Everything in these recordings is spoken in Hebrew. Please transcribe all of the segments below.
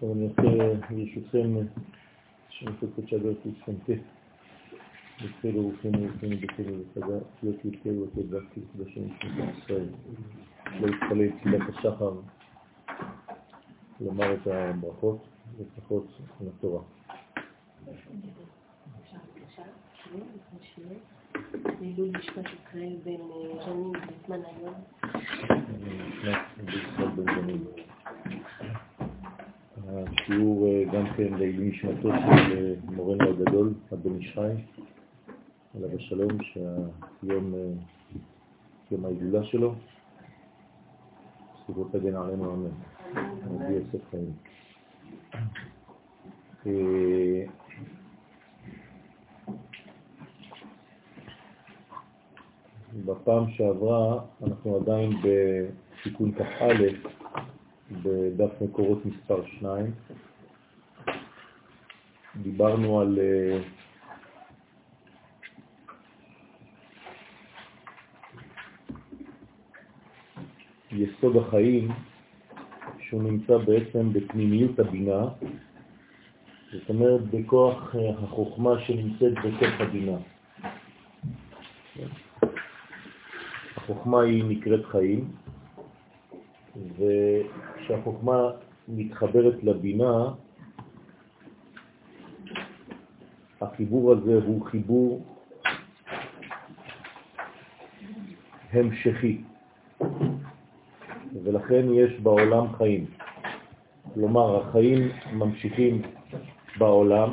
טוב, אני רוצה ברשותכם שנפקות שדר תסכנתי בצלו רוחים ורוחים בצלו וחגה תפיות י"ק ו"ט והקליס בשם שמות ישראל לא יתפלל תפילת השחר לומר את הברכות לפחות בזמן היום. השיעור אה, גם כן לעילוי נשמתו של אה, מורנו הגדול, הבן ישחי, עליו השלום, שהיום אה, יום ההילולה שלו. זכות הגן עלינו אמן. רבי יוסף חיים. בפעם שעברה אנחנו עדיין בתיקון כ"א בדף מקורות מספר 2. דיברנו על אה, יסוד החיים שהוא נמצא בעצם בפנימיות הבינה, זאת אומרת בכוח אה, החוכמה שנמצאת בתוך הבינה. החוכמה היא נקראת חיים, וכשהחוכמה מתחברת לבינה, החיבור הזה הוא חיבור המשכי, ולכן יש בעולם חיים. כלומר, החיים ממשיכים בעולם,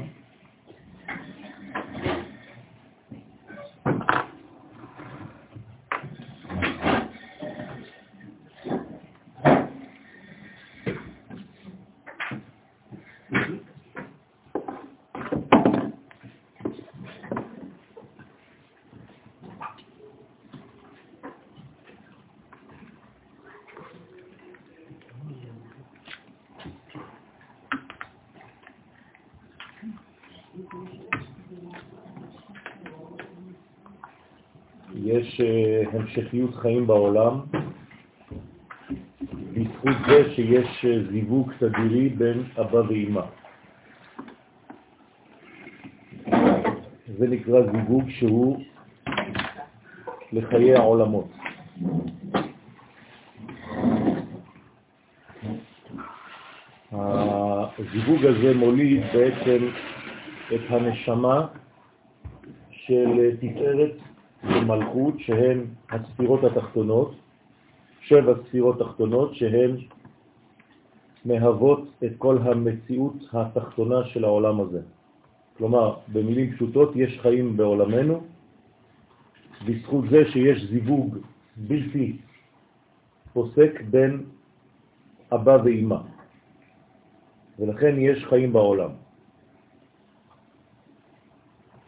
המשכיות חיים בעולם בזכות זה שיש זיווג תדירי בין אבא ואמא. זה נקרא זיווג שהוא לחיי העולמות. הזיווג הזה מוליד בעצם את הנשמה של תפארת ומלכות שהן הספירות התחתונות, שבע ספירות תחתונות שהן מהוות את כל המציאות התחתונה של העולם הזה. כלומר, במילים פשוטות, יש חיים בעולמנו, בזכות זה שיש זיווג בלתי פוסק בין אבא ואמא, ולכן יש חיים בעולם.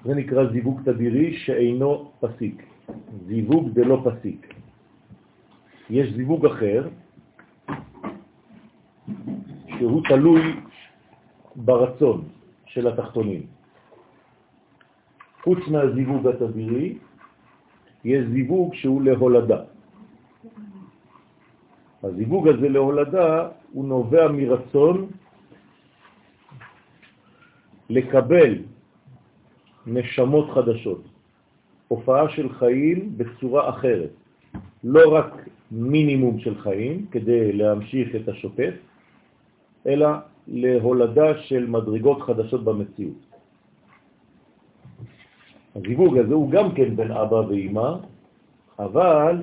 זה נקרא זיווג תדירי שאינו פסיק, זיווג דלא פסיק. יש זיווג אחר שהוא תלוי ברצון של התחתונים. חוץ מהזיווג התדירי, יש זיווג שהוא להולדה. הזיווג הזה להולדה הוא נובע מרצון לקבל נשמות חדשות, הופעה של חיים בצורה אחרת, לא רק מינימום של חיים כדי להמשיך את השוטף, אלא להולדה של מדרגות חדשות במציאות. הזיווג הזה הוא גם כן בין אבא ואמא, אבל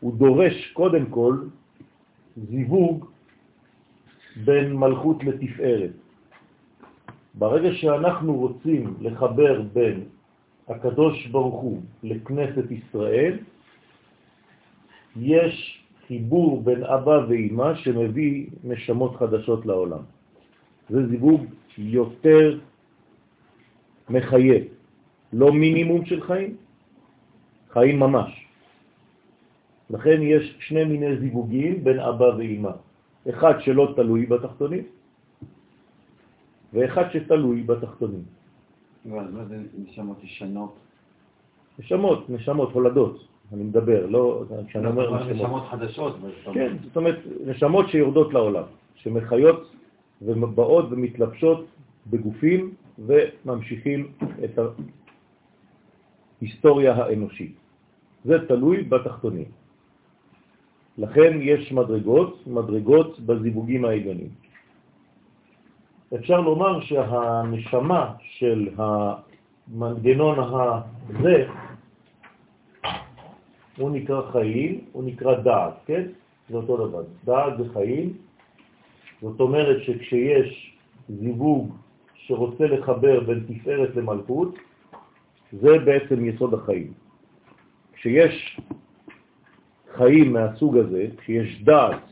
הוא דורש קודם כל זיווג בין מלכות לתפארת. ברגע שאנחנו רוצים לחבר בין הקדוש ברוך הוא לכנסת ישראל, יש חיבור בין אבא ואמא שמביא נשמות חדשות לעולם. זה זיווג יותר מחייב, לא מינימום של חיים, חיים ממש. לכן יש שני מיני זיווגים בין אבא ואימא. אחד שלא תלוי בתחתונים, ואחד שתלוי בתחתונים. מה זה נשמות ישנות? נשמות, נשמות, הולדות, אני מדבר, לא, כשאני אומר נשמות. נשמות חדשות. כן, זאת אומרת, נשמות שיורדות לעולם, שמחיות ובאות ומתלבשות בגופים וממשיכים את ההיסטוריה האנושית. זה תלוי בתחתונים. לכן יש מדרגות, מדרגות בזיווגים העליונים. אפשר לומר שהנשמה של המנגנון הזה, הוא נקרא חיים, הוא נקרא דעת, כן? זה אותו דבר. דעת זה חיים, זאת אומרת שכשיש זיווג שרוצה לחבר בין תפארת למלכות, זה בעצם יסוד החיים. כשיש חיים מהסוג הזה, כשיש דעת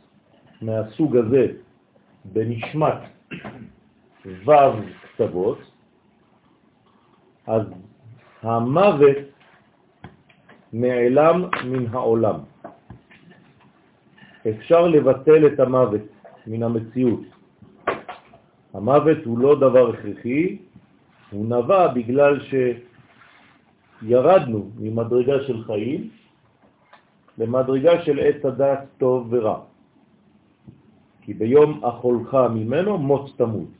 מהסוג הזה בנשמת ו' קצוות, אז המוות נעלם מן העולם. אפשר לבטל את המוות מן המציאות. המוות הוא לא דבר הכרחי, הוא נבע בגלל שירדנו ממדרגה של חיים למדרגה של עץ הדעת טוב ורע. כי ביום אכולך ממנו מות תמות.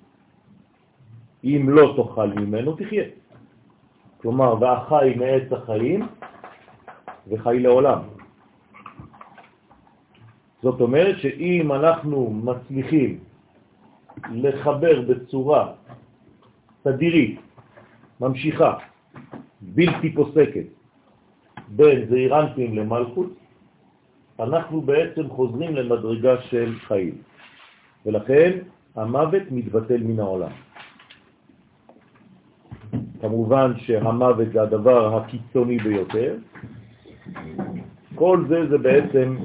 אם לא תאכל ממנו תחיה. כלומר, והחי מעץ החיים וחי לעולם. זאת אומרת שאם אנחנו מצליחים לחבר בצורה תדירית, ממשיכה, בלתי פוסקת, בין זעירנטים למלכות, אנחנו בעצם חוזרים למדרגה של חיים. ולכן המוות מתבטל מן העולם. כמובן שהמוות זה הדבר הקיצוני ביותר. כל זה זה בעצם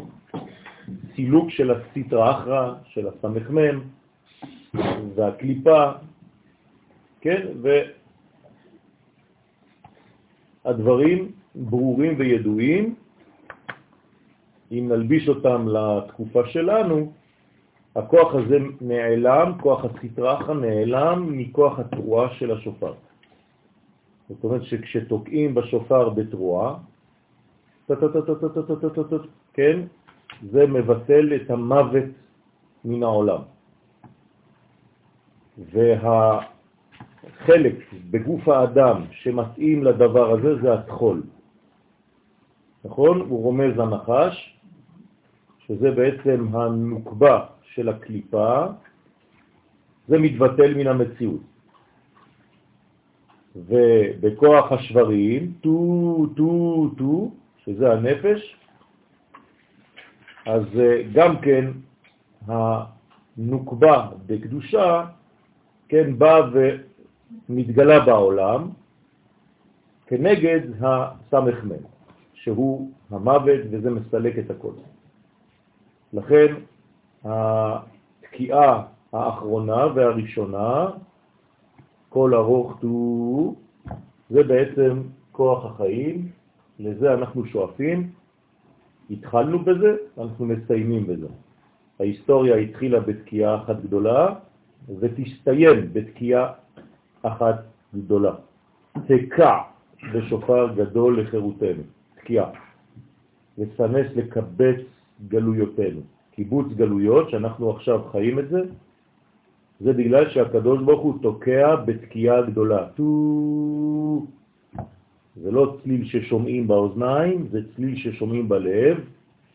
סילוק של הסיטרא אחרא, של הסמ"ם והקליפה, כן? והדברים ברורים וידועים, אם נלביש אותם לתקופה שלנו, הכוח הזה נעלם, כוח הסטרא אחרא נעלם מכוח התרועה של השופר. זאת אומרת שכשתוקעים בשופר בתרועה, כן, זה מבטל את המוות מן העולם. והחלק בגוף האדם שמתאים לדבר הזה זה התחול. נכון? הוא רומז לנחש, שזה בעצם הנוקבה של הקליפה, זה מתבטל מן המציאות. ובכוח השברים, טו, טו, טו, שזה הנפש, אז אה, גם כן הנוקבה בקדושה, כן, באה ומתגלה בעולם כנגד הסמ"ם, שהוא המוות וזה מסלק את הכל. לכן התקיעה האחרונה והראשונה, כל ארוך תו, זה בעצם כוח החיים, לזה אנחנו שואפים, התחלנו בזה, אנחנו מסיימים בזה. ההיסטוריה התחילה בתקיעה אחת גדולה ותסתיים בתקיעה אחת גדולה. תקע בשופר גדול לחירותנו, תקיעה, וסנס לקבץ גלויותינו. קיבוץ גלויות, שאנחנו עכשיו חיים את זה, זה בגלל שהקדוש ברוך הוא תוקע בתקיעה גדולה. זה לא צליל ששומעים באוזניים, זה צליל ששומעים בלב.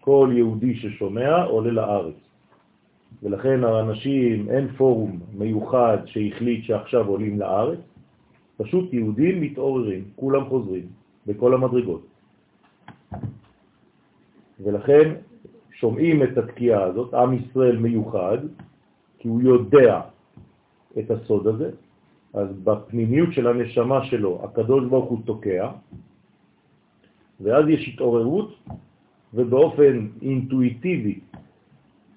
כל יהודי ששומע עולה לארץ. ולכן האנשים, אין פורום מיוחד שהחליט שעכשיו עולים לארץ, פשוט יהודים מתעוררים, כולם חוזרים, בכל המדרגות. ולכן שומעים את התקיעה הזאת, עם ישראל מיוחד, כי הוא יודע את הסוד הזה, אז בפנימיות של הנשמה שלו הקדוש ברוך הוא תוקע, ואז יש התעוררות, ובאופן אינטואיטיבי,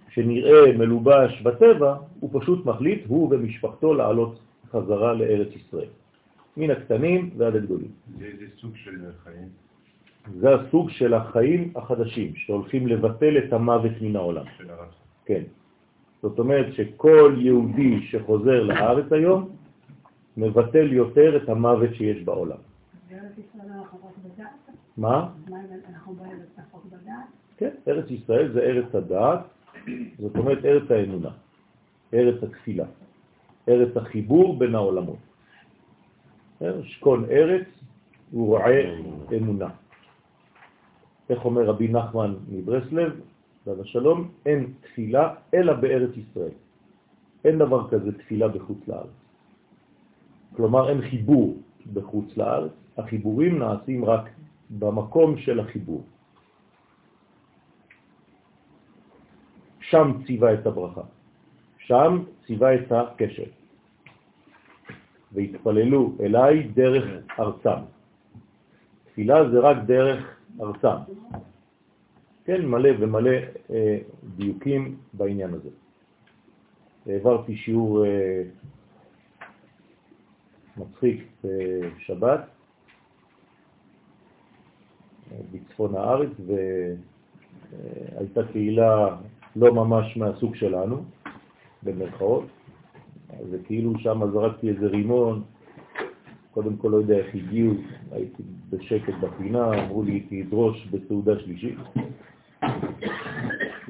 שנראה מלובש בטבע, הוא פשוט מחליט, הוא ומשפחתו, לעלות חזרה לארץ ישראל. מן הקטנים ועד הגדולים. זה איזה סוג של חיים? זה הסוג של החיים החדשים, שהולכים לבטל את המוות מן העולם. כן. זאת אומרת שכל יהודי שחוזר לארץ היום, מבטל יותר את המוות שיש בעולם. מה? כן, ארץ ישראל זה ארץ הדעת, זאת אומרת ארץ האמונה, ארץ התפילה, ארץ החיבור בין העולמות. שכון ארץ הוא רואה אמונה. איך אומר רבי נחמן מברסלב, ועד השלום, אין תפילה אלא בארץ ישראל. אין דבר כזה תפילה בחוץ לארץ. כלומר, אין חיבור בחוץ לארץ, החיבורים נעשים רק במקום של החיבור. שם ציווה את הברכה, שם ציווה את הקשר. והתפללו אליי דרך ארצם. תפילה זה רק דרך ארצם. כן, מלא ומלא אה, דיוקים בעניין הזה. העברתי שיעור אה, מצחיק בשבת אה, בצפון הארץ, והייתה קהילה לא ממש מהסוג שלנו, במרכאות. זה כאילו שם זרקתי איזה רימון, קודם כל לא יודע איך הגיעו, הייתי בשקט בפינה, אמרו לי תדרוש בסעודה שלישית.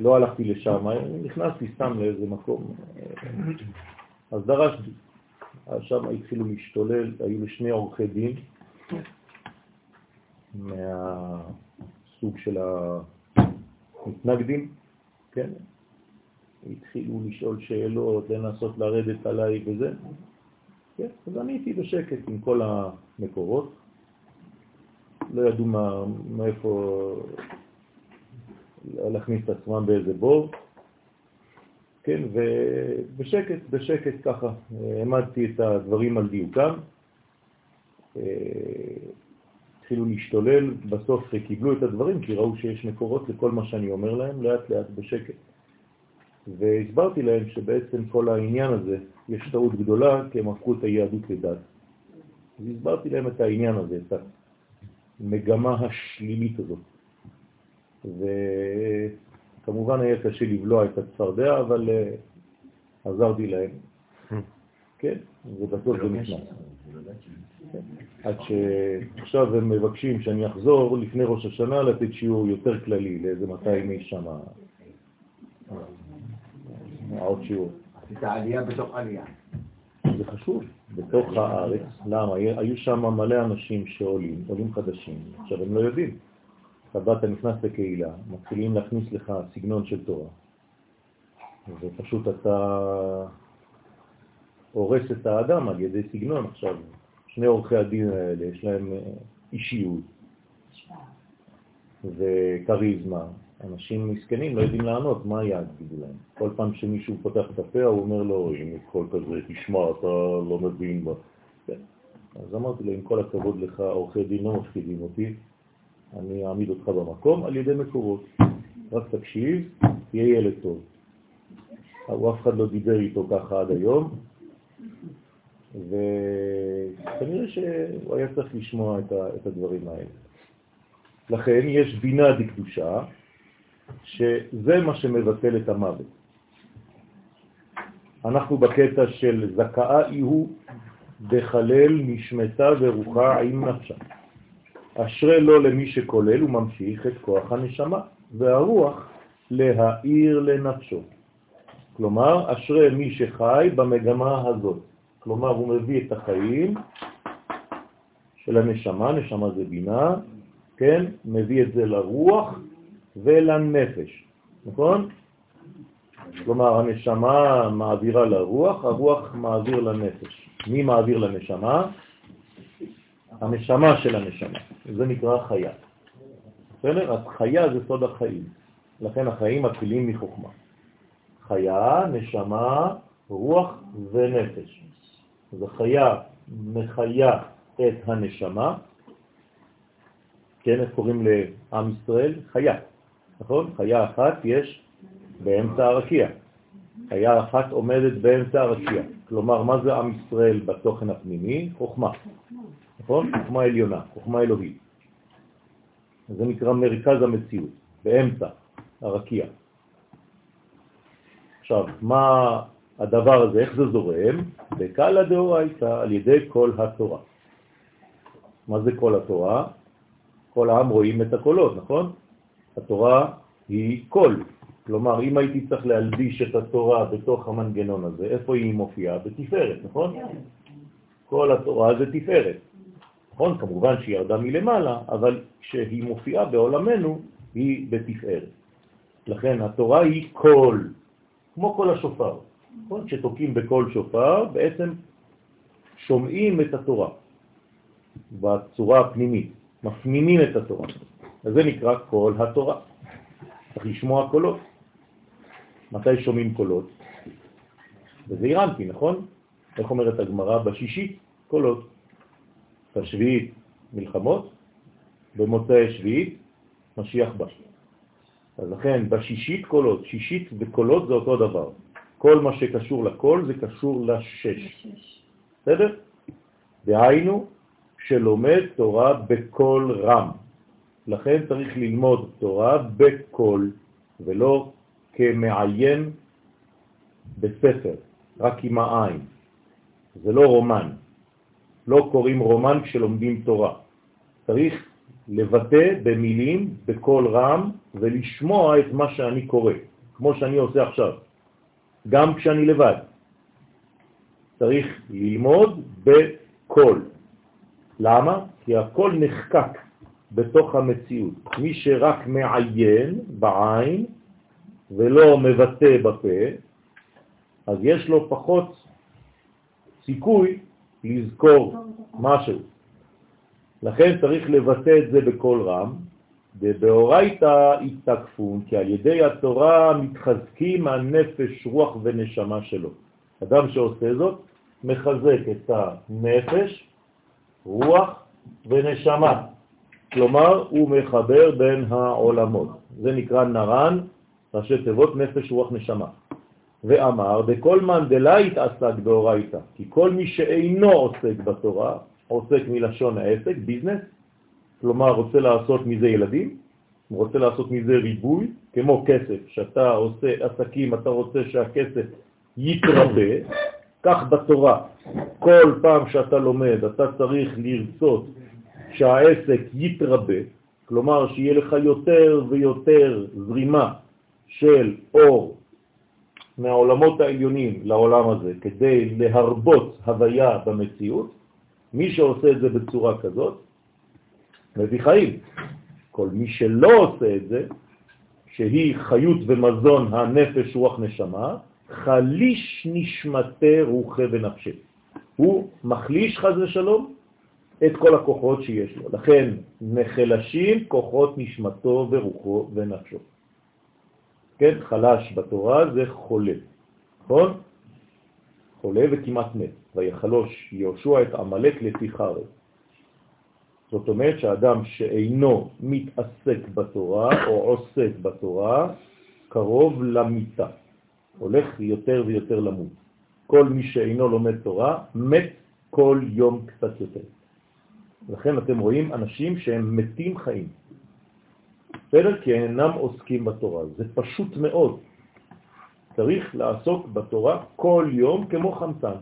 לא הלכתי לשם, נכנסתי סתם לאיזה מקום, אז דרשתי. אז שם התחילו להשתולל, היו לי שני עורכי דין מהסוג של המתנגדים, כן? התחילו לשאול שאלות, לנסות לרדת עליי וזה. כן, אז אני הייתי בשקט עם כל המקורות. לא ידעו מה, מאיפה להכניס את עצמם באיזה בור. כן, ובשקט, בשקט ככה, העמדתי את הדברים על דיוקם. אה, התחילו להשתולל, בסוף קיבלו את הדברים כי ראו שיש מקורות לכל מה שאני אומר להם, לאט לאט בשקט. והסברתי להם שבעצם כל העניין הזה, יש טעות גדולה, כי הם הפכו את היהדות לדת. אז הסברתי להם את העניין הזה, את המגמה השלילית הזאת. וכמובן היה קשה לבלוע את הצפרדע, אבל uh, עזרתי להם. כן, ובסוף זה נכנס. כן. עד שעכשיו הם מבקשים שאני אחזור לפני ראש השנה לתת שיעור יותר כללי, לאיזה 200 איש שם. עוד שיעור. עשית עלייה בתוך עלייה. זה חשוב, בתוך הארץ. למה? היו שם מלא אנשים שעולים, עולים חדשים. עכשיו, הם לא יודעים. אתה באת, נכנס לקהילה, מתחילים להכניס לך סגנון של תורה. ופשוט אתה הורס את האדם על ידי סגנון. עכשיו, שני עורכי הדין האלה, יש להם אה, אישיות וכריזמה, אנשים מסכנים לא יודעים לענות, מה היעד יגידו להם? כל פעם שמישהו פותח את הפה, הוא אומר לו, אם כל כזה, תשמע, אתה לא מבין בה. כן. אז אמרתי לו, עם כל הכבוד לך, עורכי דין לא מפחידים אותי, אני אעמיד אותך במקום על ידי מקורות. רק תקשיב, תהיה ילד טוב. הוא אף אחד לא דיבר איתו ככה עד היום, וכנראה שהוא היה צריך לשמוע את הדברים האלה. לכן יש בינה דקדושה, שזה מה שמבטל את המוות. אנחנו בקטע של זכאה איהו בחלל נשמתה ורוחה עם נפשה. אשרה לו למי שכולל וממשיך את כוח הנשמה, והרוח להאיר לנפשו. כלומר, אשרה מי שחי במגמה הזאת. כלומר, הוא מביא את החיים של הנשמה, נשמה זה בינה, כן? מביא את זה לרוח, ולנפש, נכון? כלומר, הנשמה מעבירה לרוח, הרוח מעביר לנפש. מי מעביר לנשמה? הנשמה של הנשמה. זה נקרא חיה. בסדר? אז חיה זה סוד החיים. לכן החיים מתחילים מחוכמה. חיה, נשמה, רוח ונפש. אז החיה מחיה את הנשמה. כן, איך קוראים לעם ישראל? חיה. נכון? חיה אחת יש באמצע הרקיע. חיה אחת עומדת באמצע הרקיע. כלומר, מה זה עם ישראל בתוכן הפנימי? חוכמה. נכון? חוכמה עליונה, חוכמה אלוהית. זה נקרא מרכז המציאות, באמצע, הרקיע. עכשיו, מה הדבר הזה, איך זה זורם? בקלה דאורייתא, על ידי כל התורה. מה זה כל התורה? כל העם רואים את הקולות, נכון? התורה היא קול. כלומר, אם הייתי צריך להלביש את התורה בתוך המנגנון הזה, איפה היא מופיעה? בתפארת, נכון? כל התורה זה תפארת. נכון? כמובן שהיא ירדה מלמעלה, אבל כשהיא מופיעה בעולמנו, היא בתפארת. לכן התורה היא קול, כמו כל השופר. נכון? כשתוקים בקול שופר, בעצם שומעים את התורה בצורה הפנימית, מפנימים את התורה. אז זה נקרא קול התורה. צריך לשמוע קולות. מתי שומעים קולות? וזה אירנטי, נכון? איך אומרת הגמרא? בשישית קולות. בשביעית מלחמות, במוצאי שביעית משיח בא. אז לכן בשישית קולות, שישית וקולות זה אותו דבר. כל מה שקשור לקול זה קשור לשש. בסדר? דהיינו שלומד תורה בקול רם. לכן צריך ללמוד תורה בקול ולא כמעיין בספר, רק עם העין. זה לא רומן. לא קוראים רומן כשלומדים תורה. צריך לבטא במילים, בקול רם, ולשמוע את מה שאני קורא, כמו שאני עושה עכשיו, גם כשאני לבד. צריך ללמוד בקול. למה? כי הכל נחקק בתוך המציאות. מי שרק מעיין בעין ולא מבטא בפה, אז יש לו פחות סיכוי לזכור משהו. לכן צריך לבטא את זה בכל רם, ובאורייתא התקפון, כי על ידי התורה מתחזקים הנפש, רוח ונשמה שלו. אדם שעושה זאת מחזק את הנפש, רוח ונשמה. כלומר, הוא מחבר בין העולמות. זה נקרא נרן, ראשי תיבות נפש, רוח, נשמה. ואמר, בכל מן דלית עסק באורייתא, כי כל מי שאינו עוסק בתורה, עוסק מלשון העסק, ביזנס, כלומר רוצה לעשות מזה ילדים, רוצה לעשות מזה ריבוי, כמו כסף, שאתה עושה עסקים, אתה רוצה שהכסף יתרבה, כך בתורה, כל פעם שאתה לומד, אתה צריך לרצות שהעסק יתרבה, כלומר שיהיה לך יותר ויותר זרימה של אור מהעולמות העליונים לעולם הזה כדי להרבות הוויה במציאות, מי שעושה את זה בצורה כזאת, מביא חיים. כל מי שלא עושה את זה, שהיא חיות ומזון הנפש רוח נשמה, חליש נשמתה רוחה ונפשה. הוא מחליש חז ושלום את כל הכוחות שיש לו. לכן נחלשים כוחות נשמתו ורוחו ונפשו. כן, חלש בתורה זה חולה, נכון? חולה וכמעט מת. ויחלוש יהושע את עמלק לפי חרב. זאת אומרת שאדם שאינו מתעסק בתורה או עוסק בתורה, קרוב למיטה, הולך יותר ויותר למות. כל מי שאינו לומד תורה, מת כל יום קצת יותר. לכן אתם רואים אנשים שהם מתים חיים. בסדר? כי אינם עוסקים בתורה. זה פשוט מאוד. צריך לעסוק בתורה כל יום כמו חמצן.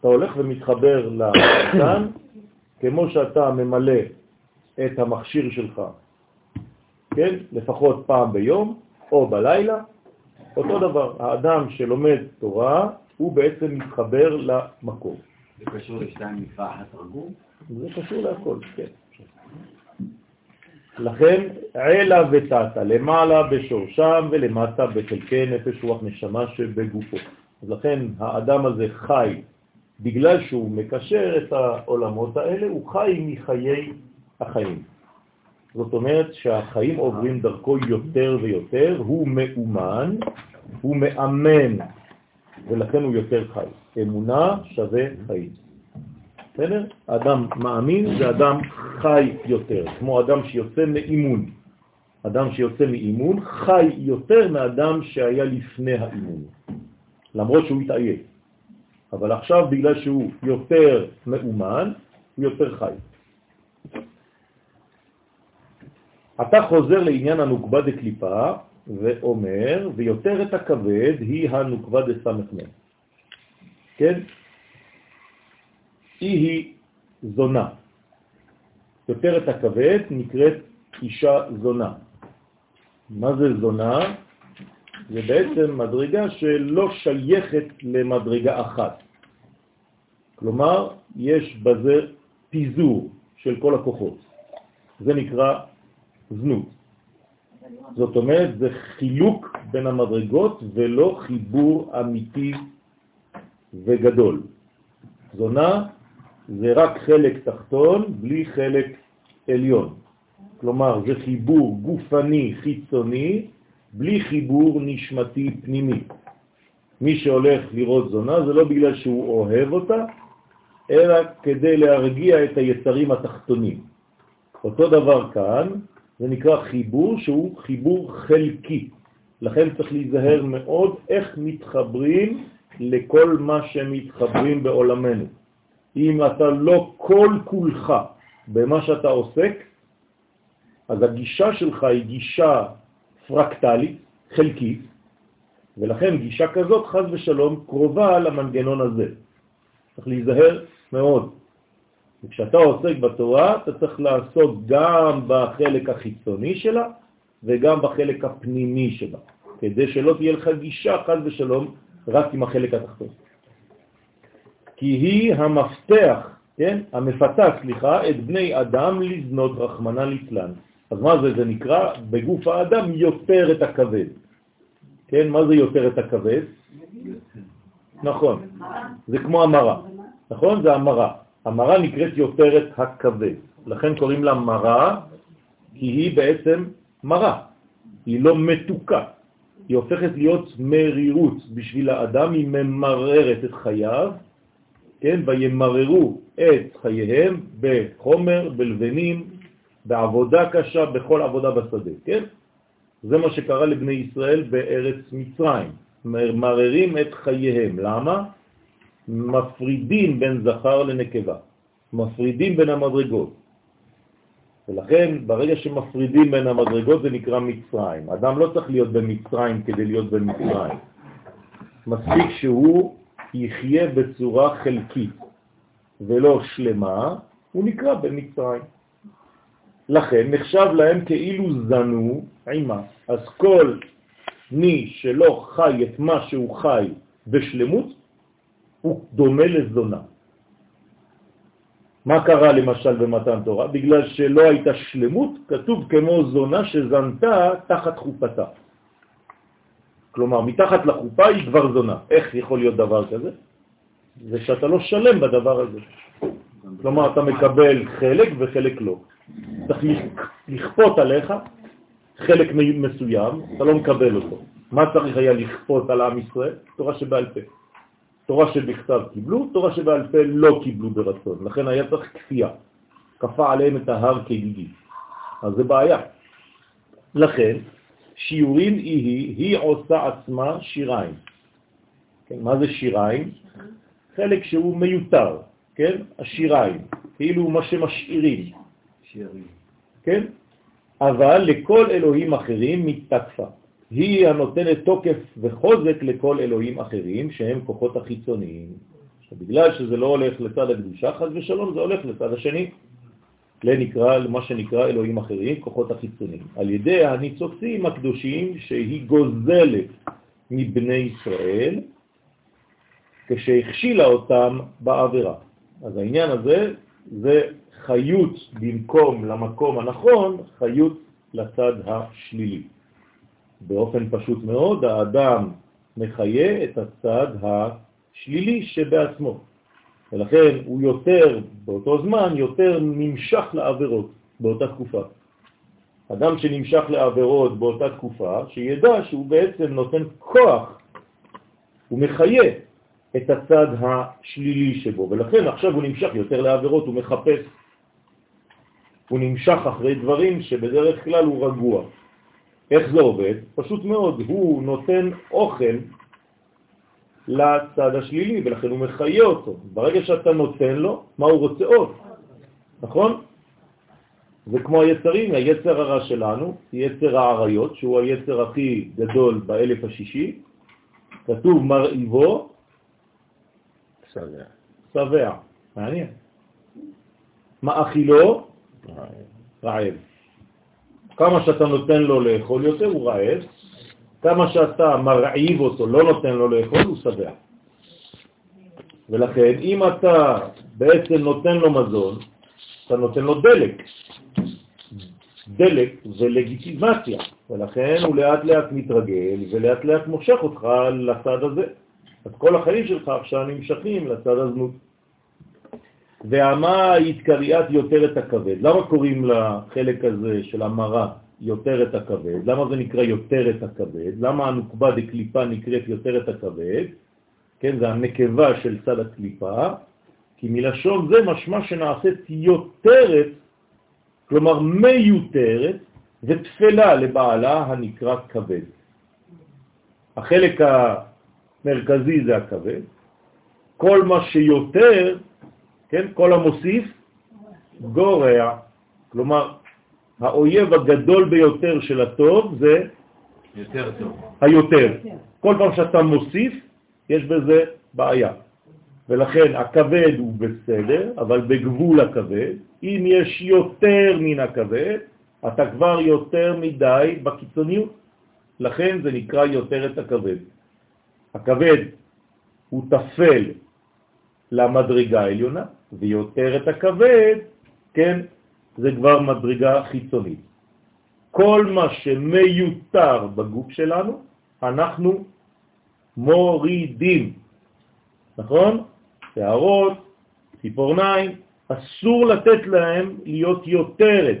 אתה הולך ומתחבר לחמצן כמו שאתה ממלא את המכשיר שלך, כן? לפחות פעם ביום או בלילה. אותו דבר, האדם שלומד תורה, הוא בעצם מתחבר למקום. זה קשור לשתיים נפרח התרגום? זה קשור להכל, כן. לכן עלה ותתה, למעלה בשורשם ולמטה בחלקי נפש רוח נשמה שבגופו. אז לכן האדם הזה חי, בגלל שהוא מקשר את העולמות האלה, הוא חי מחיי החיים. זאת אומרת שהחיים עוברים דרכו יותר ויותר, הוא מאומן, הוא מאמן, ולכן הוא יותר חי. אמונה שווה חיים. בסדר? אדם מאמין זה אדם חי יותר, כמו אדם שיוצא מאימון. אדם שיוצא מאימון חי יותר מאדם שהיה לפני האימון, למרות שהוא התעייף. אבל עכשיו בגלל שהוא יותר מאומן, הוא יותר חי. אתה חוזר לעניין הנוקבה דקליפה ואומר, ויותר את הכבד היא הנוקבה דסמ"ם. כן? היא היא זונה. יותר את הכבד נקראת אישה זונה. מה זה זונה? זה בעצם מדרגה שלא שייכת למדרגה אחת. כלומר, יש בזה פיזור של כל הכוחות. זה נקרא זנות. זאת אומרת, זה חילוק בין המדרגות ולא חיבור אמיתי וגדול. זונה זה רק חלק תחתון בלי חלק עליון. כלומר, זה חיבור גופני חיצוני בלי חיבור נשמתי פנימי. מי שהולך לראות זונה זה לא בגלל שהוא אוהב אותה, אלא כדי להרגיע את היצרים התחתונים. אותו דבר כאן, זה נקרא חיבור שהוא חיבור חלקי. לכן צריך להיזהר מאוד איך מתחברים לכל מה שמתחברים בעולמנו. אם אתה לא כל כולך במה שאתה עוסק, אז הגישה שלך היא גישה פרקטלית, חלקית, ולכן גישה כזאת, חז ושלום, קרובה למנגנון הזה. צריך להיזהר מאוד. וכשאתה עוסק בתורה, אתה צריך לעסוק גם בחלק החיצוני שלה וגם בחלק הפנימי שלה, כדי שלא תהיה לך גישה, חז ושלום, רק עם החלק התחתון. כי היא המפתח, כן, המפתה, סליחה, את בני אדם לזנות רחמנה ליצלן. אז מה זה? זה נקרא בגוף האדם יותר את הכבד. כן, מה זה יותר את הכבד? נכון, זה כמו המרה, נכון? זה המרה. המרה נקראת יותר את הכבד, לכן קוראים לה מרה, כי היא בעצם מרה, היא לא מתוקה, היא הופכת להיות מרירות בשביל האדם, היא ממררת את חייו, כן, וימררו את חייהם בחומר, בלבנים, בעבודה קשה, בכל עבודה בשדה, כן? זה מה שקרה לבני ישראל בארץ מצרים, מררים את חייהם. למה? מפרידים בין זכר לנקבה, מפרידים בין המדרגות. ולכן ברגע שמפרידים בין המדרגות זה נקרא מצרים. אדם לא צריך להיות במצרים כדי להיות במצרים. מספיק שהוא יחיה בצורה חלקית ולא שלמה, הוא נקרא במצרים. לכן נחשב להם כאילו זנו עימה. אז כל מי שלא חי את מה שהוא חי בשלמות, הוא דומה לזונה. מה קרה למשל במתן תורה? בגלל שלא הייתה שלמות, כתוב כמו זונה שזנתה תחת חופתה. כלומר, מתחת לחופה היא כבר זונה. איך יכול להיות דבר כזה? זה שאתה לא שלם בדבר הזה. כלומר, אתה מקבל חלק וחלק לא. צריך לכפות עליך חלק מסוים, אתה לא מקבל אותו. מה צריך היה לכפות על עם ישראל? תורה שבעל פה. תורה שבכתב קיבלו, תורה שבעל פה לא קיבלו ברצון. לכן היה צריך כפייה. כפה עליהם את ההר כגיגי. אז זה בעיה. לכן, שיעורים היא, היא עושה עצמה שיריים. כן, מה זה שיריים? חלק שהוא מיותר, כן? השיריים, כאילו מה שמשאירים. שירים. כן? אבל לכל אלוהים אחרים מתתקפה. היא הנותנת תוקף וחוזק לכל אלוהים אחרים שהם כוחות החיצוניים. בגלל שזה לא הולך לצד הקדושה, חז ושלום, זה הולך לצד השני. לנקרא, למה שנקרא אלוהים אחרים, כוחות החיצוניים. על ידי הניצוצים הקדושים שהיא גוזלת מבני ישראל, כשהכשילה אותם בעבירה. אז העניין הזה זה חיות במקום למקום הנכון, חיות לצד השלילי. באופן פשוט מאוד, האדם מחיה את הצד השלילי שבעצמו. ולכן הוא יותר, באותו זמן, יותר נמשך לעבירות באותה תקופה. אדם שנמשך לעבירות באותה תקופה, שידע שהוא בעצם נותן כוח, הוא מחיה את הצד השלילי שבו, ולכן עכשיו הוא נמשך יותר לעבירות, הוא מחפש הוא נמשך אחרי דברים שבדרך כלל הוא רגוע. איך זה עובד? פשוט מאוד, הוא נותן אוכל לצד השלילי, ולכן הוא מחיה אותו. ברגע שאתה נותן לו, מה הוא רוצה עוד? נכון? זה כמו היצרים, היצר הרע שלנו, יצר העריות, שהוא היצר הכי גדול באלף השישי, כתוב מרעיבו שבע. שבע. מעניין. מאכילו רעב. כמה שאתה נותן לו לאכול יותר הוא רעב, כמה שאתה מרעיב אותו, לא נותן לו לאכול, הוא שבע. ולכן אם אתה בעצם נותן לו מזון, אתה נותן לו דלק. דלק זה לגיטימציה, ולכן הוא לאט לאט מתרגל ולאט לאט מושך אותך לצד הזה. אז כל החיים שלך עכשיו נמשכים לצד הזנות. והמה התקריית יותר את הכבד. למה קוראים לחלק הזה של המרה יותר את הכבד? למה זה נקרא יותר את הכבד? למה הנוקבה דקליפה נקראת יותר את הכבד? כן, זה הנקבה של צד הקליפה, כי מלשון זה משמע שנעשית יותרת, כלומר מיותרת, ותפלה לבעלה הנקרא כבד. החלק המרכזי זה הכבד, כל מה שיותר, כן, כל המוסיף, גורע. כלומר, האויב הגדול ביותר של הטוב זה יותר טוב. היותר. כל פעם שאתה מוסיף, יש בזה בעיה. ולכן הכבד הוא בסדר, אבל בגבול הכבד. אם יש יותר מן הכבד, אתה כבר יותר מדי בקיצוניות. לכן זה נקרא יותר את הכבד. הכבד הוא תפל למדרגה העליונה, ויותר את הכבד, כן, זה כבר מדרגה חיצונית. כל מה שמיותר בגוף שלנו, אנחנו מורידים, נכון? שערות, ציפורניים, אסור לתת להם להיות יותרת.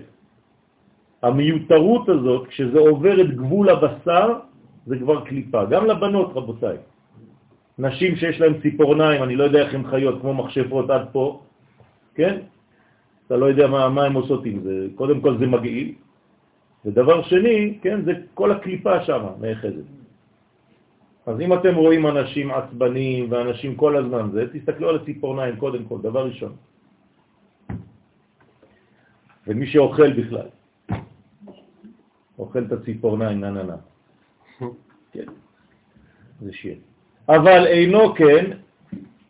המיותרות הזאת, כשזה עובר את גבול הבשר, זה כבר קליפה. גם לבנות, רבותיי. נשים שיש להן ציפורניים, אני לא יודע איך הן חיות, כמו מחשבות עד פה, כן? אתה לא יודע מה, מה הן עושות עם זה. קודם כל זה מגעיל, ודבר שני, כן, זה כל הקליפה שם, נאחזת. אז אם אתם רואים אנשים עצבניים ואנשים כל הזמן זה, תסתכלו על הציפורניים קודם כל, דבר ראשון. ומי שאוכל בכלל, אוכל את הציפורניים, נה נה נה. כן, זה שיר. אבל אינו כן,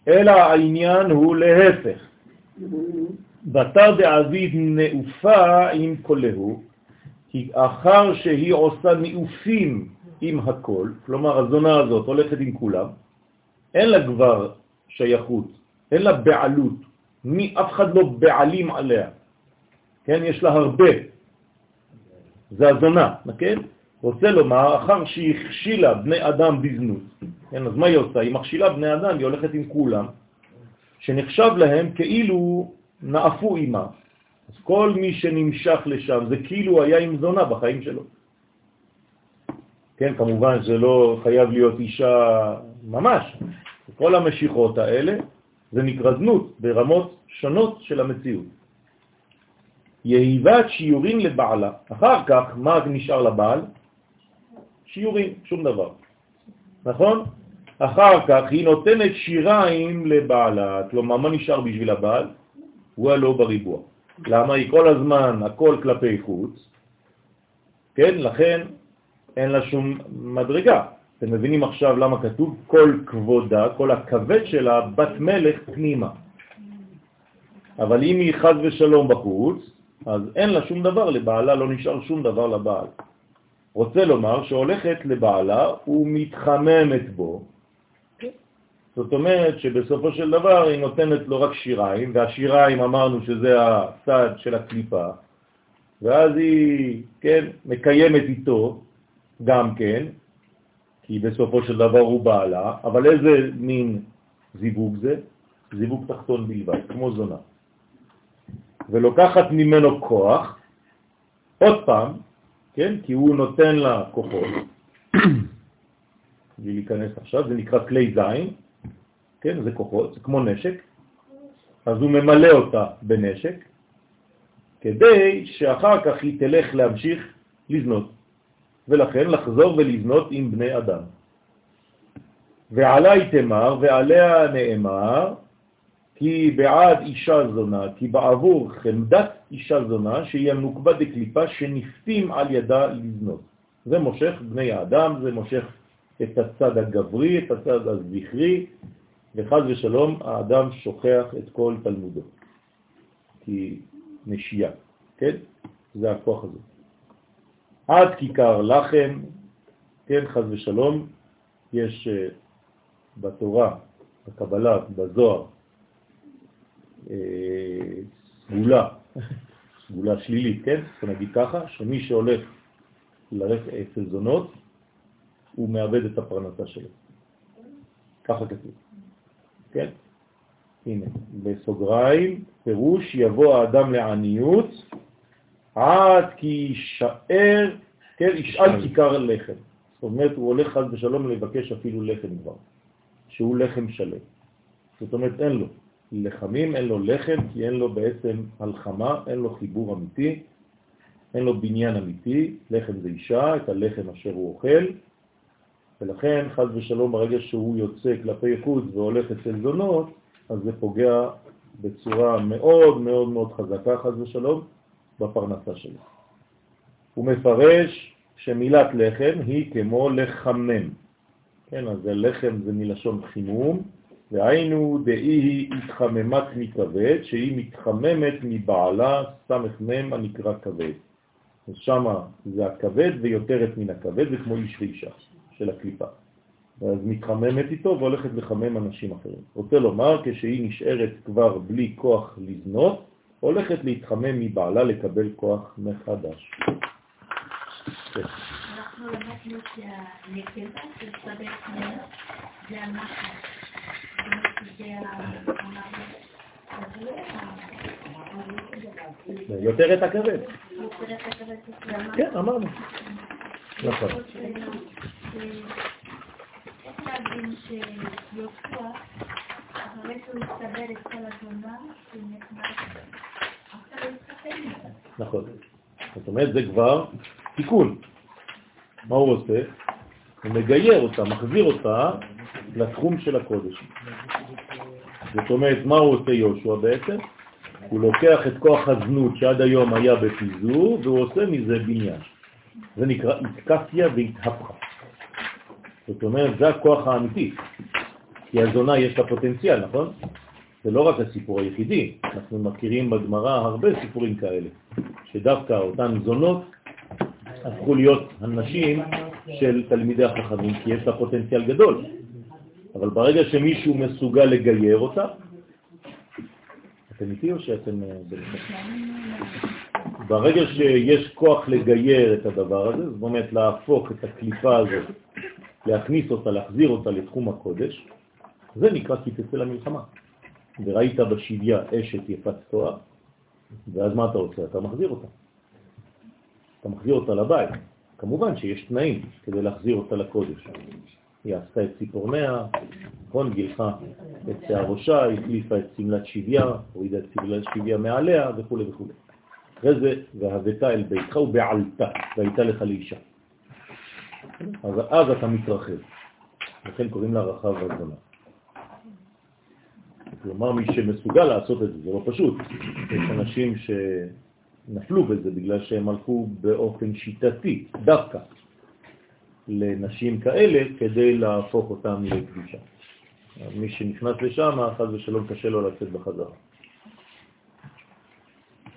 אלא העניין הוא להפך. בתר דאביב נאופה עם כולהו, כי אחר שהיא עושה נאופים עם הכל, כלומר הזונה הזאת הולכת עם כולם, אין לה כבר שייכות, אין לה בעלות, מי, אף אחד לא בעלים עליה, כן? יש לה הרבה, זה הזונה, כן? רוצה לומר, אחר שהיא הכשילה בני אדם בזנות, כן, אז מה היא עושה? היא מכשילה בני אדם, היא הולכת עם כולם, שנחשב להם כאילו נעפו אימה. אז כל מי שנמשך לשם זה כאילו היה עם זונה בחיים שלו. כן, כמובן זה לא חייב להיות אישה ממש. כל המשיכות האלה זה נקרא זנות ברמות שונות של המציאות. יהיבת שיעורים לבעלה. אחר כך, מה נשאר לבעל? שיעורים, שום דבר. נכון? אחר כך היא נותנת שיריים לבעלה, כלומר, מה נשאר בשביל הבעל? הוא הלא בריבוע. למה? היא כל הזמן, הכל כלפי חוץ, כן? לכן אין לה שום מדרגה. אתם מבינים עכשיו למה כתוב כל כבודה, כל הכבד שלה, בת מלך פנימה. אבל אם היא חז ושלום בחוץ, אז אין לה שום דבר לבעלה, לא נשאר שום דבר לבעל. רוצה לומר שהולכת לבעלה ומתחממת בו. זאת אומרת שבסופו של דבר היא נותנת לו רק שיריים, והשיריים אמרנו שזה הצד של הקליפה, ואז היא, כן, מקיימת איתו גם כן, כי בסופו של דבר הוא בעלה, אבל איזה מין זיווג זה? זיווג תחתון בלבד, כמו זונה. ולוקחת ממנו כוח, עוד פעם, כן? כי הוא נותן לה כוחות, בלי להיכנס עכשיו, זה נקרא כלי זין, כן? זה כוחות, זה כמו נשק, אז הוא ממלא אותה בנשק, כדי שאחר כך היא תלך להמשיך לזנות, ולכן לחזור ולזנות עם בני אדם. ועלי תמר ועליה נאמר, כי בעד אישה זונה, כי בעבור חמדת אישה זונה שהיא הנוקבה דקליפה שנפתים על ידה לזנות. זה מושך בני האדם, זה מושך את הצד הגברי, את הצד הזכרי, וחז ושלום האדם שוכח את כל תלמודו. כי נשייה, כן? זה הכוח הזה. עד כיכר לחם, כן, חז ושלום, יש uh, בתורה, בקבלה, בזוהר, uh, סגולה, סגולה שלילית, כן? בוא נגיד ככה, שמי שהולך ללכת אצל זונות, הוא מאבד את הפרנסה שלו. ככה כתוב. כן? הנה, בסוגריים, פירוש יבוא האדם לעניות עד כי יישאר, כן, ישאל כיכר לחם. זאת אומרת, הוא הולך חד ושלום לבקש אפילו לחם כבר, שהוא לחם שלם. זאת אומרת, אין לו לחמים, אין לו לחם, כי אין לו בעצם הלחמה, אין לו חיבור אמיתי, אין לו בניין אמיתי, לחם זה אישה, את הלחם אשר הוא אוכל, ולכן חז ושלום ברגע שהוא יוצא כלפי חוץ והולך אצל זונות, אז זה פוגע בצורה מאוד מאוד מאוד חזקה, חז ושלום, בפרנסה שלו. הוא מפרש שמילת לחם היא כמו לחמם. כן, אז לחם זה מלשון חימום, והיינו דאי היא התחממת מכבד, שהיא מתחממת מבעלה סמך מם הנקרא כבד. אז שמה זה הכבד ויותרת מן הכבד, זה כמו איש ואישה. של הקליפה. אז מתחממת איתו והולכת לחמם אנשים אחרים. רוצה לומר, כשהיא נשארת כבר בלי כוח לזנות, הולכת להתחמם מבעלה לקבל כוח מחדש. אנחנו למדנו שהנקבה של זה. יותר את הכבד. כן, אמרנו. נכון. איך להבין שיהושע, אחרי שהוא הסתבר את כל התלונה, הוא נכנס, נכון. זאת אומרת, זה כבר תיקון. מה הוא עושה? הוא מגייר אותה, מחזיר אותה לתחום של הקודש. זאת אומרת, מה הוא עושה יהושע בעצם? הוא לוקח את כוח הזנות שעד היום היה בפיזור, והוא עושה מזה בניין. זה נקרא התקפיה והתהפכה. זאת אומרת, זה הכוח האמיתי. כי הזונה יש לה פוטנציאל, נכון? זה לא רק הסיפור היחידי, אנחנו מכירים בגמרא הרבה סיפורים כאלה, שדווקא אותן זונות הפכו להיות הנשים של תלמידי החכמים, כי יש לה פוטנציאל גדול. אבל ברגע שמישהו מסוגל לגייר אותה, אתם איתי או שאתם... אה, ברגע שיש כוח לגייר את הדבר הזה, זאת אומרת להפוך את הקליפה הזאת, להכניס אותה, להחזיר אותה לתחום הקודש, זה נקרא כי תצא למלחמה. וראית בשביה אשת יפת תואר, ואז מה אתה עושה? אתה מחזיר אותה. אתה מחזיר אותה לבית. כמובן שיש תנאים כדי להחזיר אותה לקודש. היא עשתה את ציפורניה, נכון, גילחה את שיער ראשה, החליפה את סמלת שביה, הורידה את סמלת שביה מעליה וכו' וכו'. אחרי זה, והבאתה אל ביתך ובעלתה, והייתה לך לאישה. אז אז אתה מתרחב, לכן קוראים לה רחב והזונה. כלומר, מי שמסוגל לעשות את זה, זה לא פשוט. יש אנשים שנפלו בזה בגלל שהם הלכו באופן שיטתי, דווקא, לנשים כאלה כדי להפוך אותם לקדושה. מי שנכנס לשם, חז ושלום קשה לו לצאת בחזרה.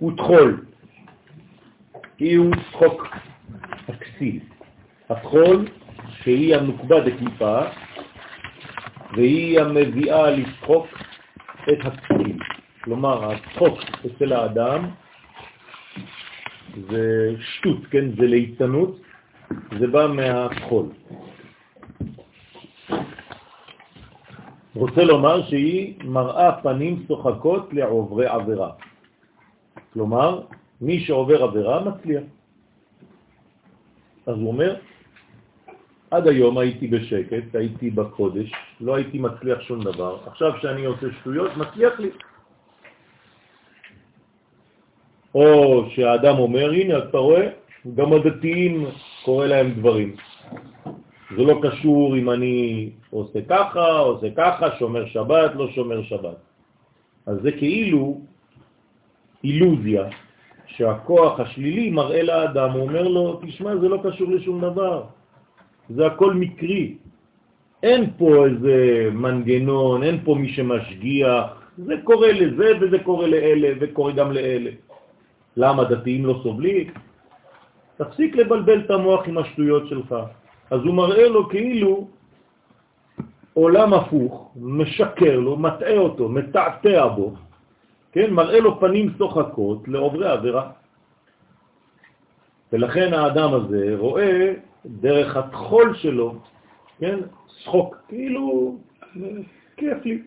וטחול, הוא צחוק הכסיל. הטחול, שהיא הנוקבה דקליפה, והיא המביאה לצחוק את הכסיל. כלומר, הצחוק אצל האדם זה שטות, כן? זה ליצנות, זה בא מהטחול. רוצה לומר שהיא מראה פנים צוחקות לעוברי עבירה. כלומר, מי שעובר עבירה מצליח. אז הוא אומר, עד היום הייתי בשקט, הייתי בקודש, לא הייתי מצליח שום דבר, עכשיו שאני עושה שטויות, מצליח לי. או שהאדם אומר, הנה, אתה רואה, גם הדתיים קורא להם דברים. זה לא קשור אם אני עושה ככה, עושה ככה, שומר שבת, לא שומר שבת. אז זה כאילו אילוזיה שהכוח השלילי מראה לאדם, הוא אומר לו, תשמע, זה לא קשור לשום דבר, זה הכל מקרי. אין פה איזה מנגנון, אין פה מי שמשגיח, זה קורה לזה וזה קורה לאלה וקורה גם לאלה. למה דתיים לא סובלים? תפסיק לבלבל את המוח עם השטויות שלך. אז הוא מראה לו כאילו עולם הפוך, משקר לו, מטעה אותו, מתעתע בו, כן? מראה לו פנים שוחקות לעוברי עבירה. ולכן האדם הזה רואה דרך התחול שלו, כן? שחוק, כאילו, כיף לי.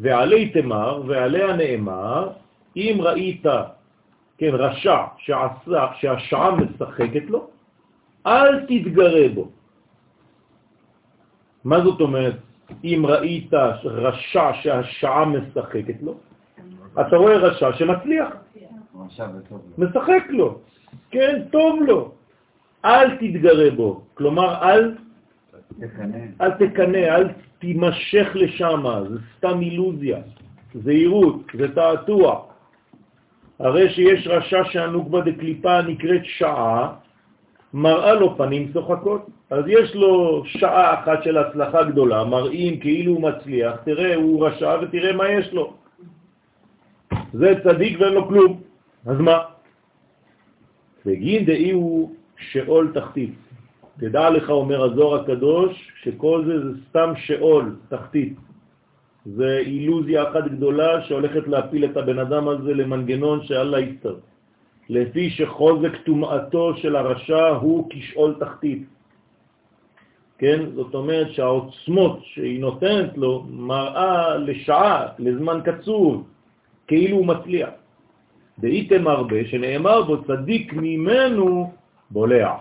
ועלי תמר ועליה נאמר, אם ראית, כן, רשע שעשה, שהשעה משחקת לו, אל תתגרה בו. מה זאת אומרת, אם ראית רשע שהשעה משחקת לו? אתה רואה רשע שמצליח, משחק לו, כן, טוב לו. אל תתגרה בו, כלומר אל אל תקנה, אל תימשך לשם, זה סתם אילוזיה, זה עירות, זה תעתוע. הרי שיש רשע שהנוגבה דקליפה נקראת שעה, מראה לו פנים שוחקות. אז יש לו שעה אחת של הצלחה גדולה, מראים כאילו הוא מצליח, תראה, הוא רשע ותראה מה יש לו. זה צדיק ואין לו כלום. אז מה? וגין דאי הוא שאול תחתית. תדע לך, אומר הזוהר הקדוש, שכל זה זה סתם שאול, תחתית. זה אילוזיה אחת גדולה שהולכת להפיל את הבן אדם הזה למנגנון שאללה יסתר. לפי שחוזק טומאתו של הרשע הוא כשאול תחתית. כן? זאת אומרת שהעוצמות שהיא נותנת לו מראה לשעה, לזמן קצוב, כאילו הוא מצליח. דאיתם הרבה, שנאמר בו צדיק ממנו בולע.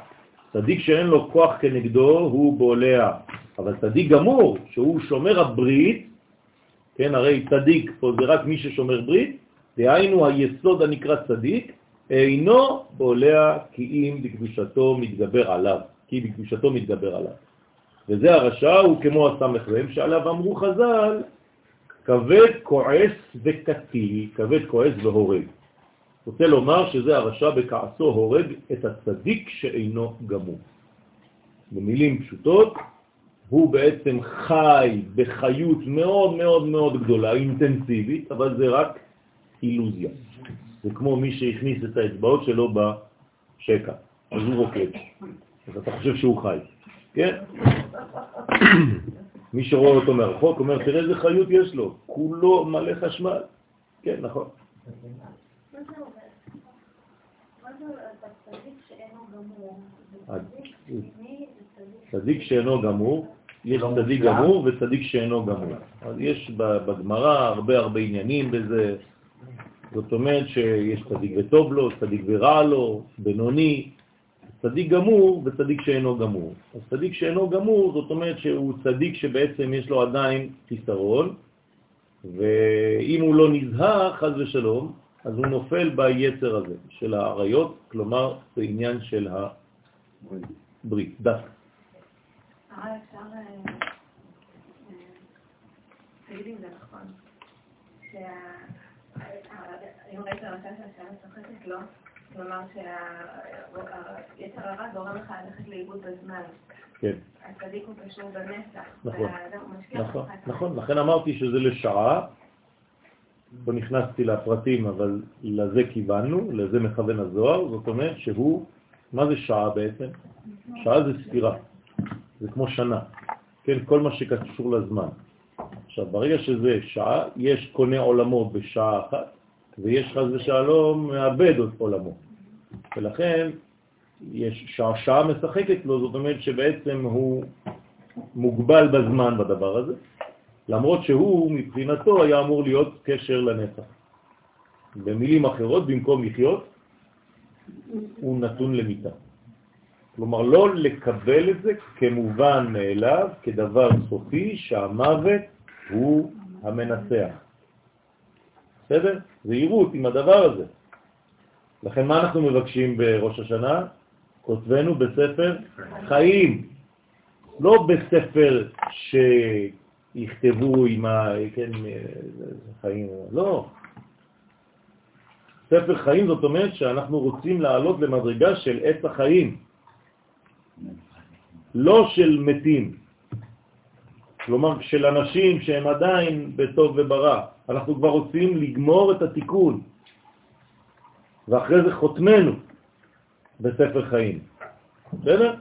צדיק שאין לו כוח כנגדו הוא בולע, אבל צדיק גמור, שהוא שומר הברית, כן, הרי צדיק פה זה רק מי ששומר ברית, דהיינו היסוד הנקרא צדיק, אינו בולע כי אם בקדושתו מתגבר עליו, כי בקדושתו מתגבר עליו. וזה הרשע הוא כמו הסמך רם, שעליו אמרו חז"ל, כבד כועס וקטיל, כבד כועס והורג. רוצה לומר שזה הרשע בכעסו הורג את הצדיק שאינו גמור. במילים פשוטות, הוא בעצם חי בחיות מאוד מאוד מאוד גדולה, אינטנסיבית, אבל זה רק אילוזיה. זה כמו מי שהכניס את האצבעות שלו בשקע, אז הוא רוקד. אז אתה חושב שהוא חי, כן? מי שרואה אותו מרחוק אומר, תראה איזה חיות יש לו, כולו מלא חשמל. כן, נכון. צדיק שאינו גמור, יש צדיק גמור וצדיק שאינו גמור. אז יש בגמרא הרבה הרבה עניינים בזה, זאת אומרת שיש צדיק וטוב לו, צדיק ורע לו, בינוני, צדיק גמור וצדיק שאינו גמור. אז צדיק שאינו גמור זאת אומרת שהוא צדיק שבעצם יש לו עדיין חיסרון, ואם הוא לא נזהר, חז ושלום, אז הוא נופל ביצר הזה של העריות, כלומר זה עניין של הברית, דת. הרב אפשר, אה, אה, תגיד אם זה נכון, אם ראית שהשעה לו, כלומר שהיצר הרע גורם לך ללכת לאיבוד בזמן. כן. הצדיק הוא קשור בנצח. נכון, נכון, נכון, לכן אמרתי שזה לשעה, לא נכנסתי לפרטים, אבל לזה כיוונו, לזה מכוון הזוהר, זאת אומרת שהוא, מה זה שעה בעצם? שעה זה ספירה, זה כמו שנה, כן, כל מה שקשור לזמן. עכשיו, ברגע שזה שעה, יש קונה עולמו בשעה אחת, ויש חז ושלום מאבד את עולמו. ולכן, יש שעה, שעה משחקת לו, זאת אומרת שבעצם הוא מוגבל בזמן בדבר הזה, למרות שהוא מבחינתו היה אמור להיות קשר לנצח. במילים אחרות, במקום לחיות, הוא נתון למיטה. כלומר, לא לקבל את זה כמובן מאליו, כדבר סופי, שהמוות הוא המנצח. בסדר? זהירות עם הדבר הזה. לכן מה אנחנו מבקשים בראש השנה? כותבנו בספר חיים, לא בספר ש... יכתבו עם ה... כן, חיים, לא. ספר חיים זאת אומרת שאנחנו רוצים לעלות למדרגה של עץ החיים, לא של מתים. כלומר, של אנשים שהם עדיין בטוב וברע. אנחנו כבר רוצים לגמור את התיקון, ואחרי זה חותמנו בספר חיים. בסדר?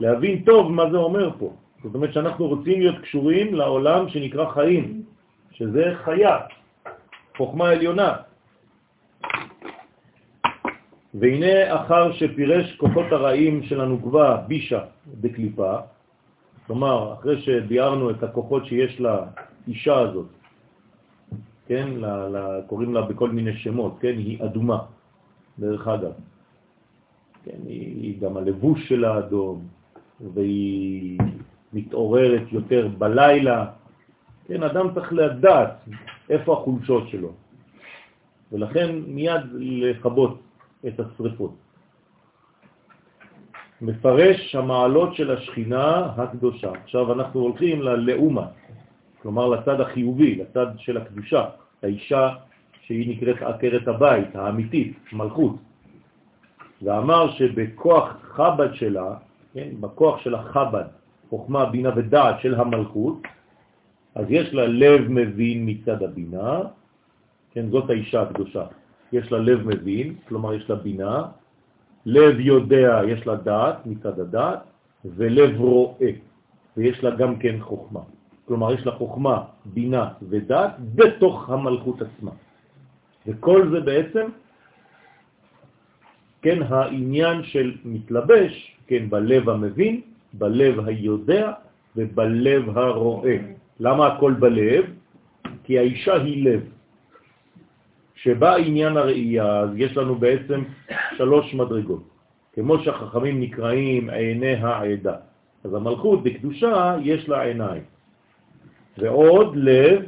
להבין טוב מה זה אומר פה. זאת אומרת שאנחנו רוצים להיות קשורים לעולם שנקרא חיים, שזה חיה, חוכמה עליונה. והנה אחר שפירש כוחות הרעים של הנוגבה בישה בקליפה, כלומר, אחרי שביארנו את הכוחות שיש לאישה הזאת, כן, ל, קוראים לה בכל מיני שמות, כן, היא אדומה, דרך אגב. כן, היא, היא גם הלבוש שלה אדום, והיא מתעוררת יותר בלילה. כן, אדם צריך לדעת איפה החולשות שלו, ולכן מיד לכבות את השריפות. מפרש המעלות של השכינה הקדושה. עכשיו אנחנו הולכים ללאומה, כלומר לצד החיובי, לצד של הקדושה, האישה שהיא נקראת עקרת הבית, האמיתית, מלכות. ואמר שבכוח חב"ד שלה, כן, בכוח של החב"ד, חוכמה, בינה ודעת של המלכות, אז יש לה לב מבין מצד הבינה, כן, זאת האישה הקדושה. יש לה לב מבין, כלומר יש לה בינה, לב יודע, יש לה דעת מצד הדעת, ולב רואה, ויש לה גם כן חוכמה. כלומר, יש לה חוכמה, בינה ודעת בתוך המלכות עצמה. וכל זה בעצם, כן, העניין של מתלבש, כן, בלב המבין, בלב היודע ובלב הרואה. למה הכל בלב? כי האישה היא לב. שבה עניין הראייה, אז יש לנו בעצם שלוש מדרגות. כמו שהחכמים נקראים עיני העדה. אז המלכות בקדושה יש לה עיניים. ועוד לב,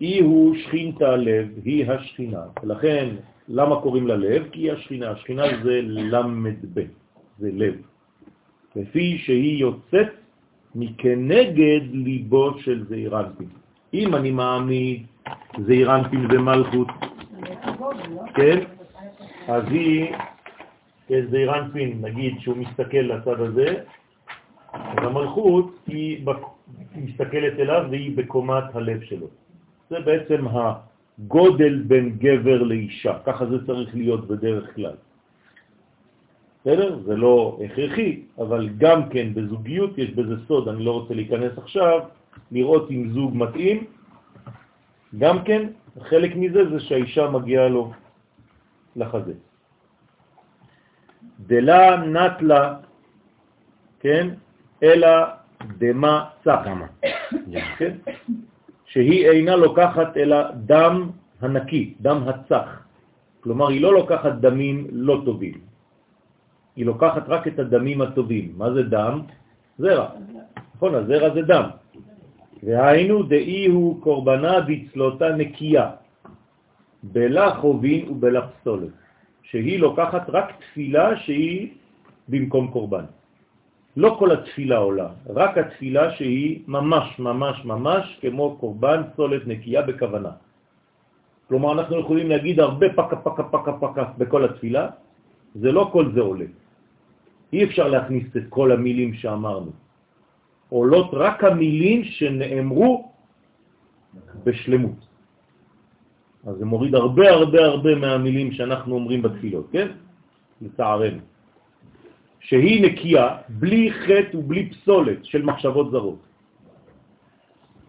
אי הוא שכינתה לב, היא השכינה. ולכן, למה קוראים לה לב? כי היא השכינה. השכינה זה למד ב, זה לב. לפי שהיא יוצאת מכנגד ליבו של זעירנטין. אם אני מעמיד זעירנטין ומלכות, כן? אז היא, זעירנטין, נגיד שהוא מסתכל לצד הזה, אז המלכות היא מסתכלת אליו והיא בקומת הלב שלו. זה בעצם הגודל בין גבר לאישה, ככה זה צריך להיות בדרך כלל. בסדר? זה לא הכרחי, אבל גם כן בזוגיות יש בזה סוד, אני לא רוצה להיכנס עכשיו, לראות אם זוג מתאים. גם כן, חלק מזה זה שהאישה מגיעה לו לחזה. דלה נטלה, כן, אלא דמה צח, כן? שהיא אינה לוקחת אלא דם הנקי, דם הצח. כלומר, היא לא לוקחת דמים לא טובים, היא לוקחת רק את הדמים הטובים. מה זה דם? זרע. נכון, הזרע זה דם. והיינו דאי הוא קורבנה בצלותה נקייה, בלה חובין ובלה פסולת, שהיא לוקחת רק תפילה שהיא במקום קורבן. לא כל התפילה עולה, רק התפילה שהיא ממש ממש ממש כמו קורבן פסולת נקייה בכוונה. כלומר, אנחנו יכולים להגיד הרבה פקה פקה פקה פקה בכל התפילה, זה לא כל זה עולה. אי אפשר להכניס את כל המילים שאמרנו. עולות רק המילים שנאמרו בשלמות. אז זה מוריד הרבה הרבה הרבה מהמילים שאנחנו אומרים בתפילות, כן? לצערנו. שהיא נקייה, בלי חטא ובלי פסולת של מחשבות זרות.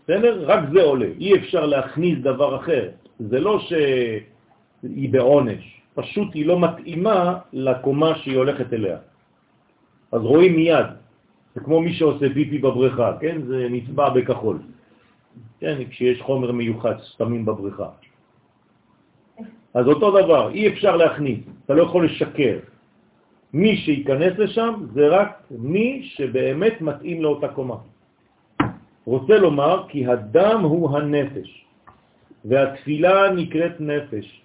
בסדר? רק זה עולה. אי אפשר להכניס דבר אחר. זה לא שהיא בעונש, פשוט היא לא מתאימה לקומה שהיא הולכת אליה. אז רואים מיד. זה כמו מי שעושה פיפי בבריכה, כן? זה נצבע בכחול. כן, כשיש חומר מיוחד שמים בבריכה. אז אותו דבר, אי אפשר להכניס, אתה לא יכול לשקר. מי שייכנס לשם זה רק מי שבאמת מתאים לאותה קומה. רוצה לומר כי הדם הוא הנפש, והתפילה נקראת נפש.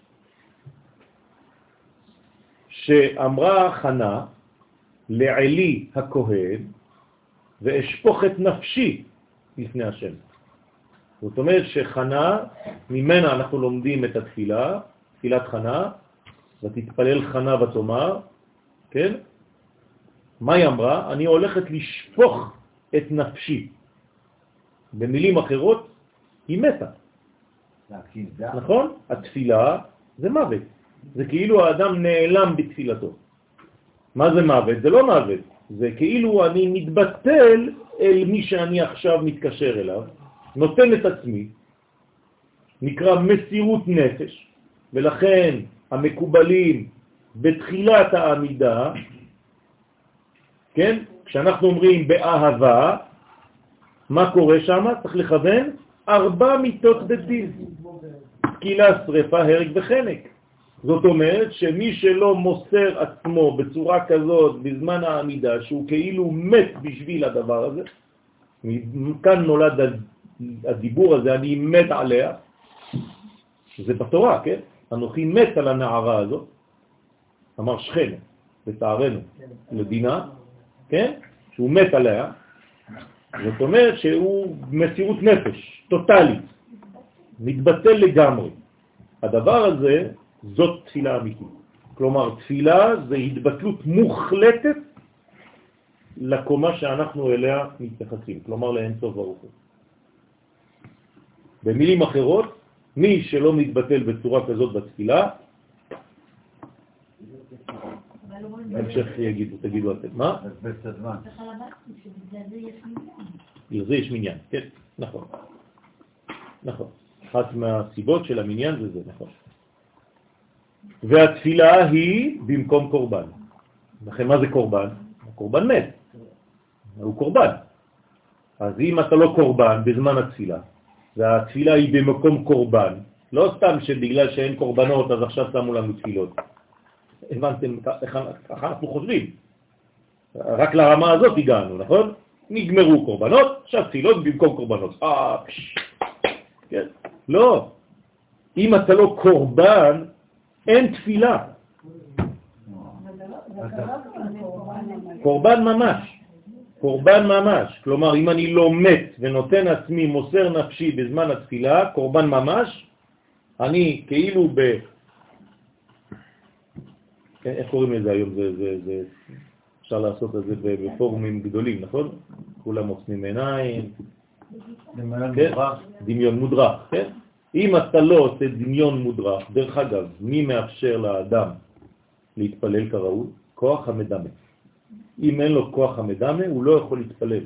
שאמרה חנה לעלי הכהן, ואשפוך את נפשי לפני השם. זאת אומרת שחנה, ממנה אנחנו לומדים את התפילה, תפילת חנה, ותתפלל חנה ותאמר, כן? מה היא אמרה? אני הולכת לשפוך את נפשי. במילים אחרות, היא מתה. נכון? התפילה זה מוות. זה כאילו האדם נעלם בתפילתו. מה זה מוות? זה לא מוות. זה כאילו אני מתבטל אל מי שאני עכשיו מתקשר אליו, נותן את עצמי, נקרא מסירות נפש, ולכן המקובלים בתחילת העמידה, כן? כשאנחנו אומרים באהבה, מה קורה שם? צריך לכוון ארבע מיטות בדין. תקילה, שריפה, הרג וחנק. זאת אומרת שמי שלא מוסר עצמו בצורה כזאת בזמן העמידה, שהוא כאילו מת בשביל הדבר הזה, כאן נולד הדיבור הזה, אני מת עליה, זה בתורה, כן? אנוכי מת על הנערה הזאת, אמר שכן, לצערנו, לדינה, כן? שהוא מת עליה, זאת אומרת שהוא מסירות נפש, טוטלית, מתבטל לגמרי. הדבר הזה, זאת תפילה אמיתית. כלומר, תפילה זה התבטלות מוחלטת לקומה שאנחנו אליה מתייחסים, כלומר לאין סוף ברוך הוא. במילים אחרות, מי שלא מתבטל בצורה כזאת בתפילה, בהמשך יגידו, תגידו אתם. מה? לזה יש מניין, כן, נכון. נכון. אחת מהסיבות של המניין זה זה, נכון. והתפילה היא במקום קורבן. לכן מה זה קורבן? הקורבן מת, הוא קורבן. אז אם אתה לא קורבן בזמן התפילה, והתפילה היא במקום קורבן, לא סתם שבגלל שאין קורבנות אז עכשיו שמו לנו תפילות. הבנתם איך אנחנו חושבים. רק לרמה הזאת הגענו, נכון? נגמרו קורבנות, עכשיו תפילות במקום קורבנות. אה. כן. לא. אם אתה לא קורבן, אין תפילה. קורבן ממש. קורבן ממש. כלומר, אם אני לא מת ונותן עצמי, מוסר נפשי בזמן התפילה, קורבן ממש, אני כאילו ב... כן, איך קוראים לזה היום? זה, זה, זה, אפשר לעשות את זה בפורומים גדולים, נכון? כולם עוצמים עיניים. דמיון כן? מודרך. דמיון מודרך, כן? אם אתה לא עושה דמיון מודרך, דרך אגב, מי מאפשר לאדם להתפלל כראוי? כוח המדמה. אם אין לו כוח המדמה, הוא לא יכול להתפלל.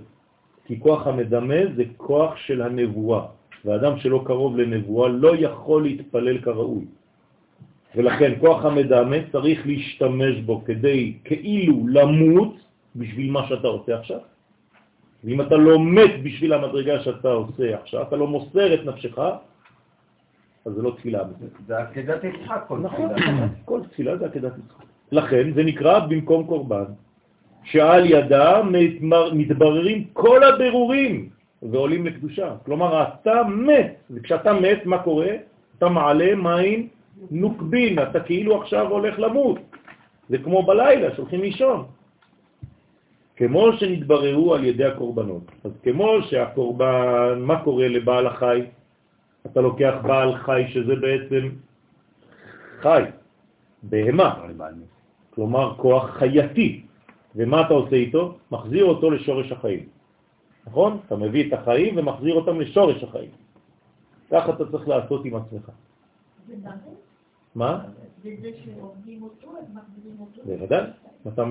כי כוח המדמה זה כוח של הנבואה, ואדם שלא קרוב לנבואה לא יכול להתפלל כראוי. ולכן כוח המדמה צריך להשתמש בו כדי כאילו למות בשביל מה שאתה עושה עכשיו. ואם אתה לא מת בשביל המדרגה שאתה עושה עכשיו, אתה לא מוסר את נפשך, אז זה לא תפילה. זה עקדת יצחק כל נכון, תפילה. כל תפילה זה עקדת יצחק. לכן זה נקרא במקום קורבן, שעל ידה מתבררים כל הבירורים ועולים לקדושה. כלומר, אתה מת, וכשאתה מת, מה קורה? אתה מעלה מים נוקבין, אתה כאילו עכשיו הולך למות. זה כמו בלילה, שהולכים לישון. כמו שנתבררו על ידי הקורבנות. אז כמו שהקורבן, מה קורה לבעל החי? אתה לוקח בעל חי שזה בעצם חי, בהמה, כלומר כוח חייתי, ומה אתה עושה איתו? מחזיר אותו לשורש החיים. נכון? אתה מביא את החיים ומחזיר אותם לשורש החיים. ככה אתה צריך לעשות עם עצמך. מה? וזה שעובדים אותו, אז מחזירים אותו. בוודאי. אתה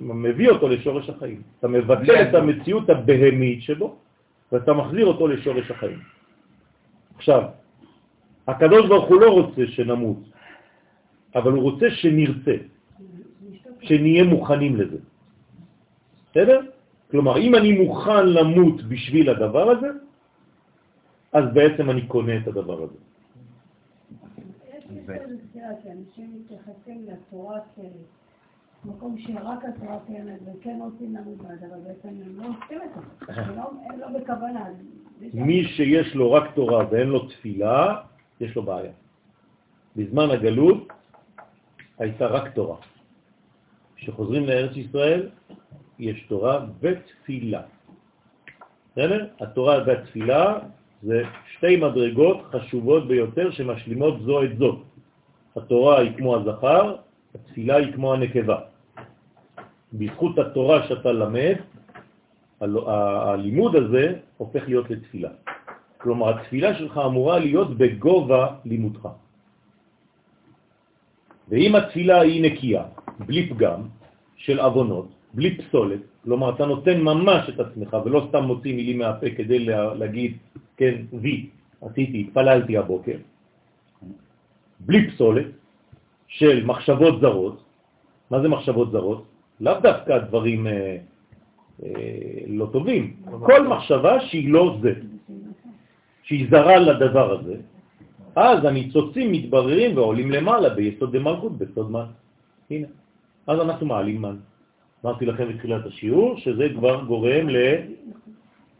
מביא אותו לשורש החיים. אתה מבטל את המציאות הבהמית שבו, ואתה מחזיר אותו לשורש החיים. עכשיו, הקדוש ברוך הוא לא רוצה שנמות, אבל הוא רוצה שנרצה, שנהיה מוכנים לזה. בסדר? כלומר, אם אני מוכן למות בשביל הדבר הזה, אז בעצם אני קונה את הדבר הזה. שאנשים מתייחסים לתורה כמקום שרק התורה קיימת וכן רוצים למות בעד, אבל בעצם הם לא עושים את זה, הם לא בכוונה. מי שיש לו רק תורה ואין לו תפילה, יש לו בעיה. בזמן הגלות הייתה רק תורה. כשחוזרים לארץ ישראל, יש תורה ותפילה. בסדר? התורה והתפילה זה שתי מדרגות חשובות ביותר שמשלימות זו את זו. התורה היא כמו הזכר, התפילה היא כמו הנקבה. בזכות התורה שאתה למד, הלימוד הזה הופך להיות לתפילה. כלומר, התפילה שלך אמורה להיות בגובה לימודך. ואם התפילה היא נקייה, בלי פגם של אבונות, בלי פסולת, כלומר אתה נותן ממש את עצמך ולא סתם מוציא מילים מהפה כדי להגיד, כן, וי, עשיתי, התפללתי הבוקר, בלי פסולת של מחשבות זרות, מה זה מחשבות זרות? לאו דווקא דברים אה, אה, לא טובים, כל מחשבה שהיא לא זה, שהיא זרה לדבר הזה, אז הניצוצים מתבררים ועולים למעלה ביסוד דמלכות, בסוד מן. הנה, אז אנחנו מעלים מן. אמרתי לכם בתחילת השיעור שזה כבר גורם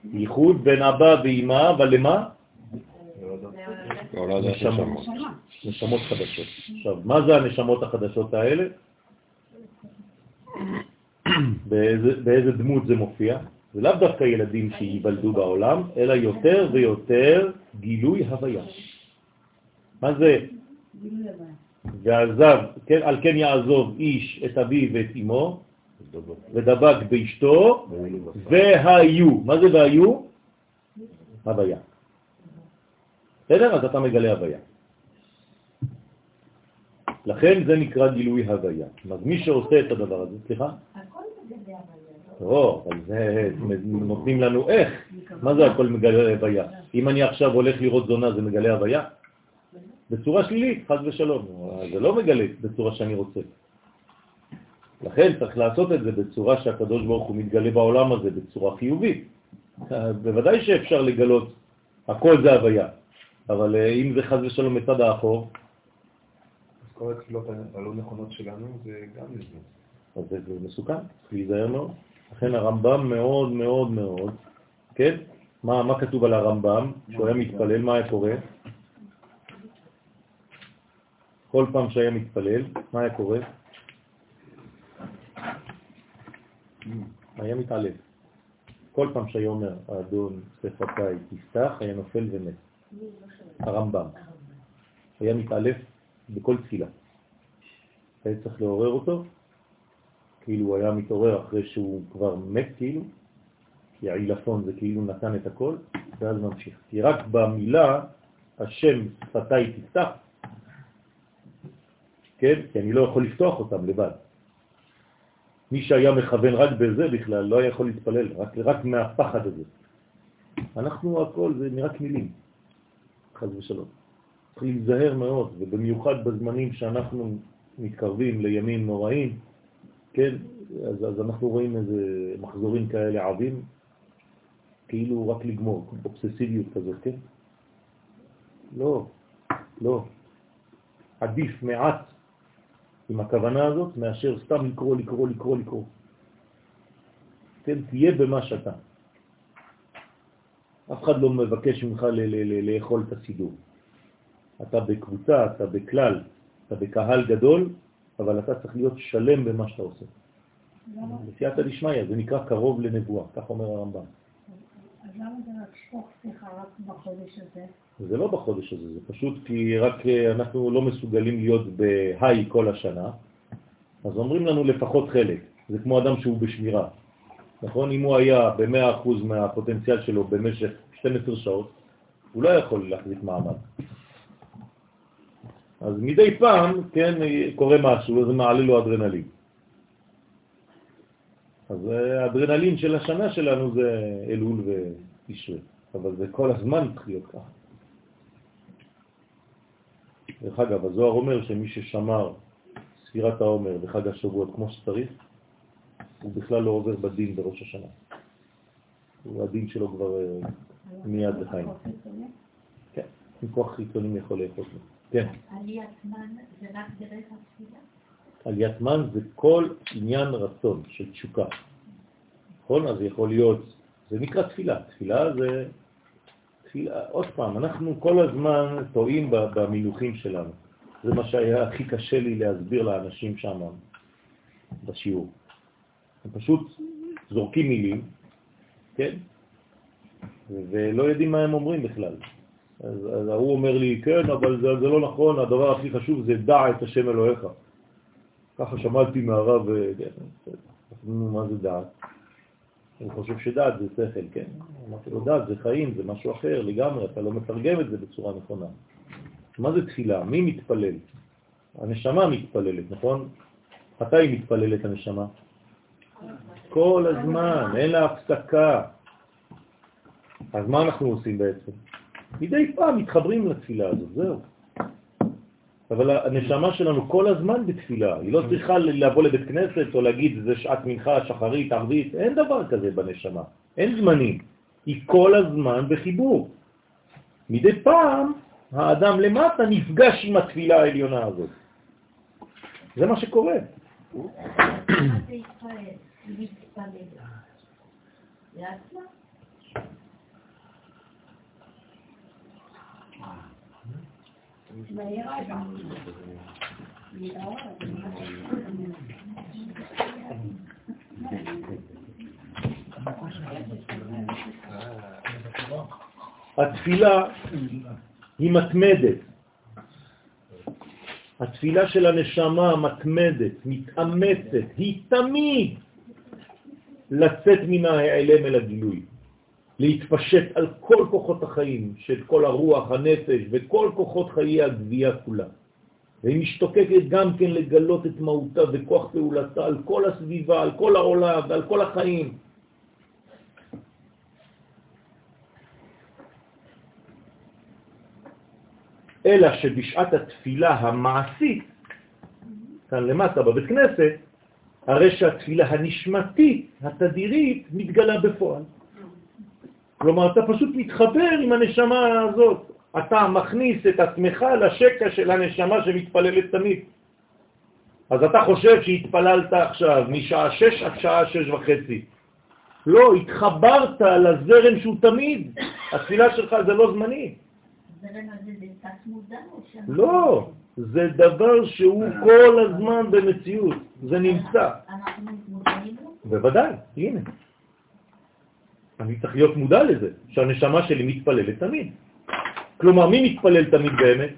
לייחוד בין אבא ואמא, אבל למה? נשמות. נשמות חדשות. עכשיו, מה זה הנשמות החדשות האלה? באיזה, דמות זה מופיע? זה לאו דווקא ילדים שייוולדו בעולם, אלא יותר ויותר גילוי הוויה. מה זה? ועזב, כן, על כן יעזוב איש את אביו ואת אמו, ודבק באשתו, והיו. מה זה והיו? הוויה. בסדר? אז אתה מגלה הוויה. לכן זה נקרא גילוי הוויה. אז מי שעושה את הדבר הזה, סליחה? לא, אבל זה נותנים לנו איך. מה זה הכל מגלה הוויה? אם אני עכשיו הולך לראות זונה, זה מגלה הוויה? בצורה שלילית, חז ושלום. זה לא מגלה בצורה שאני רוצה. לכן צריך לעשות את זה בצורה שהקדוש ברוך הוא מתגלה בעולם הזה בצורה חיובית. בוודאי שאפשר לגלות, הכל זה הוויה, אבל אה, אם זה חז ושלום מצד האחור... אז כל התפילות הלא נכונות שלנו זה גם לזה. אז זה, זה מסוכן, צריך להיזהר מאוד. לכן הרמב"ם מאוד מאוד מאוד, כן? מה, מה כתוב על הרמב"ם? שהוא היה מתפלל, מה היה קורה? כל פעם שהיה מתפלל, מה היה קורה? היה מתעלף. כל פעם שהיה אומר, האדון שפתיי תפתח, היה נופל ומת. הרמב"ם. היה מתעלף בכל תפילה. היה צריך לעורר אותו, כאילו הוא היה מתעורר אחרי שהוא כבר מת כאילו, כי העילפון זה כאילו נתן את הכל, ואז ממשיך. כי רק במילה, השם שפתיי תפתח, כן? כי אני לא יכול לפתוח אותם לבד. מי שהיה מכוון רק בזה בכלל לא היה יכול להתפלל, רק, רק מהפחד הזה. אנחנו הכל, זה נראה כמילים, חז ושלום. צריך להיזהר מאוד, ובמיוחד בזמנים שאנחנו מתקרבים לימים נוראים, כן, אז, אז אנחנו רואים איזה מחזורים כאלה עבים, כאילו רק לגמור, אובססיביות כזאת, כן? לא, לא. עדיף מעט עם הכוונה הזאת, מאשר סתם לקרוא, לקרוא, לקרוא, לקרוא. כן, תהיה במה שאתה. אף אחד לא מבקש ממך לאכול את הסידור. אתה בקבוצה, אתה בכלל, אתה בקהל גדול, אבל אתה צריך להיות שלם במה שאתה עושה. בסייעתא דשמיא, זה נקרא קרוב לנבואה, כך אומר הרמב"ם. אז למה זה רק שפוך שיחה רק בחודש הזה? זה לא בחודש הזה, זה פשוט כי רק אה, אנחנו לא מסוגלים להיות בהיי כל השנה, אז אומרים לנו לפחות חלק, זה כמו אדם שהוא בשמירה, נכון? אם הוא היה ב-100% מהפוטנציאל שלו במשך 12 שעות, הוא לא יכול להחזיק מעמד. אז מדי פעם, כן, קורה משהו, אז מעלה לו אדרנלין. אז האדרנלין של השנה שלנו זה אלול וישרי, אבל זה כל הזמן צריך להיות ככה. דרך אגב, הזוהר אומר שמי ששמר ספירת העומר בחג השבועות כמו שצריך, הוא בכלל לא עובר בדין בראש השנה. הדין שלו כבר אה, מיד לחיים. כן, עם כוח חיצוני יכול לאכול. כן. עליית מן זה רק דרך התפילה? עליית מן זה כל עניין רצון של תשוקה. נכון? אז יכול להיות, זה נקרא תפילה. תפילה זה תפילה, עוד פעם, אנחנו כל הזמן טועים במינוחים שלנו. זה מה שהיה הכי קשה לי להסביר לאנשים שם בשיעור. הם פשוט זורקים מילים, כן? ולא יודעים מה הם אומרים בכלל. אז, אז הוא אומר לי, כן, אבל זה, זה לא נכון, הדבר הכי חשוב זה דע את השם אלוהיך. ככה שמעתי מהרב, אה, כן, מה זה דעת? הוא חושב שדעת זה שכל, כן. אמרתי לו, דעת זה חיים, זה משהו אחר לגמרי, אתה לא מתרגם את זה בצורה נכונה. מה זה תפילה? מי מתפלל? הנשמה מתפללת, נכון? מתי היא מתפללת הנשמה? כל הזמן, אין לה הפסקה. אז מה אנחנו עושים בעצם? מדי פעם מתחברים לתפילה הזאת, זהו. אבל הנשמה שלנו כל הזמן בתפילה, היא לא צריכה לבוא לבית כנסת או להגיד זה שעת מנחה, שחרית, ערבית, אין דבר כזה בנשמה, אין זמנים, היא כל הזמן בחיבור. מדי פעם האדם למטה נפגש עם התפילה העליונה הזאת. זה מה שקורה. התפילה היא מתמדת. התפילה של הנשמה מתמדת, מתאמצת, היא תמיד לצאת מן ההיעלם אל הגילוי. להתפשט על כל כוחות החיים של כל הרוח, הנפש וכל כוחות חיי הגבייה כולה. והיא משתוקקת גם כן לגלות את מהותה וכוח פעולתה על כל הסביבה, על כל העולם ועל כל החיים. אלא שבשעת התפילה המעשית, כאן למטה בבית כנסת, הרי שהתפילה הנשמתית, התדירית, מתגלה בפועל. כלומר, אתה פשוט מתחבר עם הנשמה הזאת. אתה מכניס את עצמך לשקע של הנשמה שמתפללת תמיד. אז אתה חושב שהתפללת עכשיו משעה שש עד שעה שש וחצי. לא, התחברת לזרם שהוא תמיד. התפילה שלך זה לא זמני. לא, זה דבר שהוא כל הזמן במציאות, זה נמצא. אנחנו מודעים לו? בוודאי, הנה. אני צריך להיות מודע לזה, שהנשמה שלי מתפללת תמיד. כלומר, מי מתפלל תמיד באמת?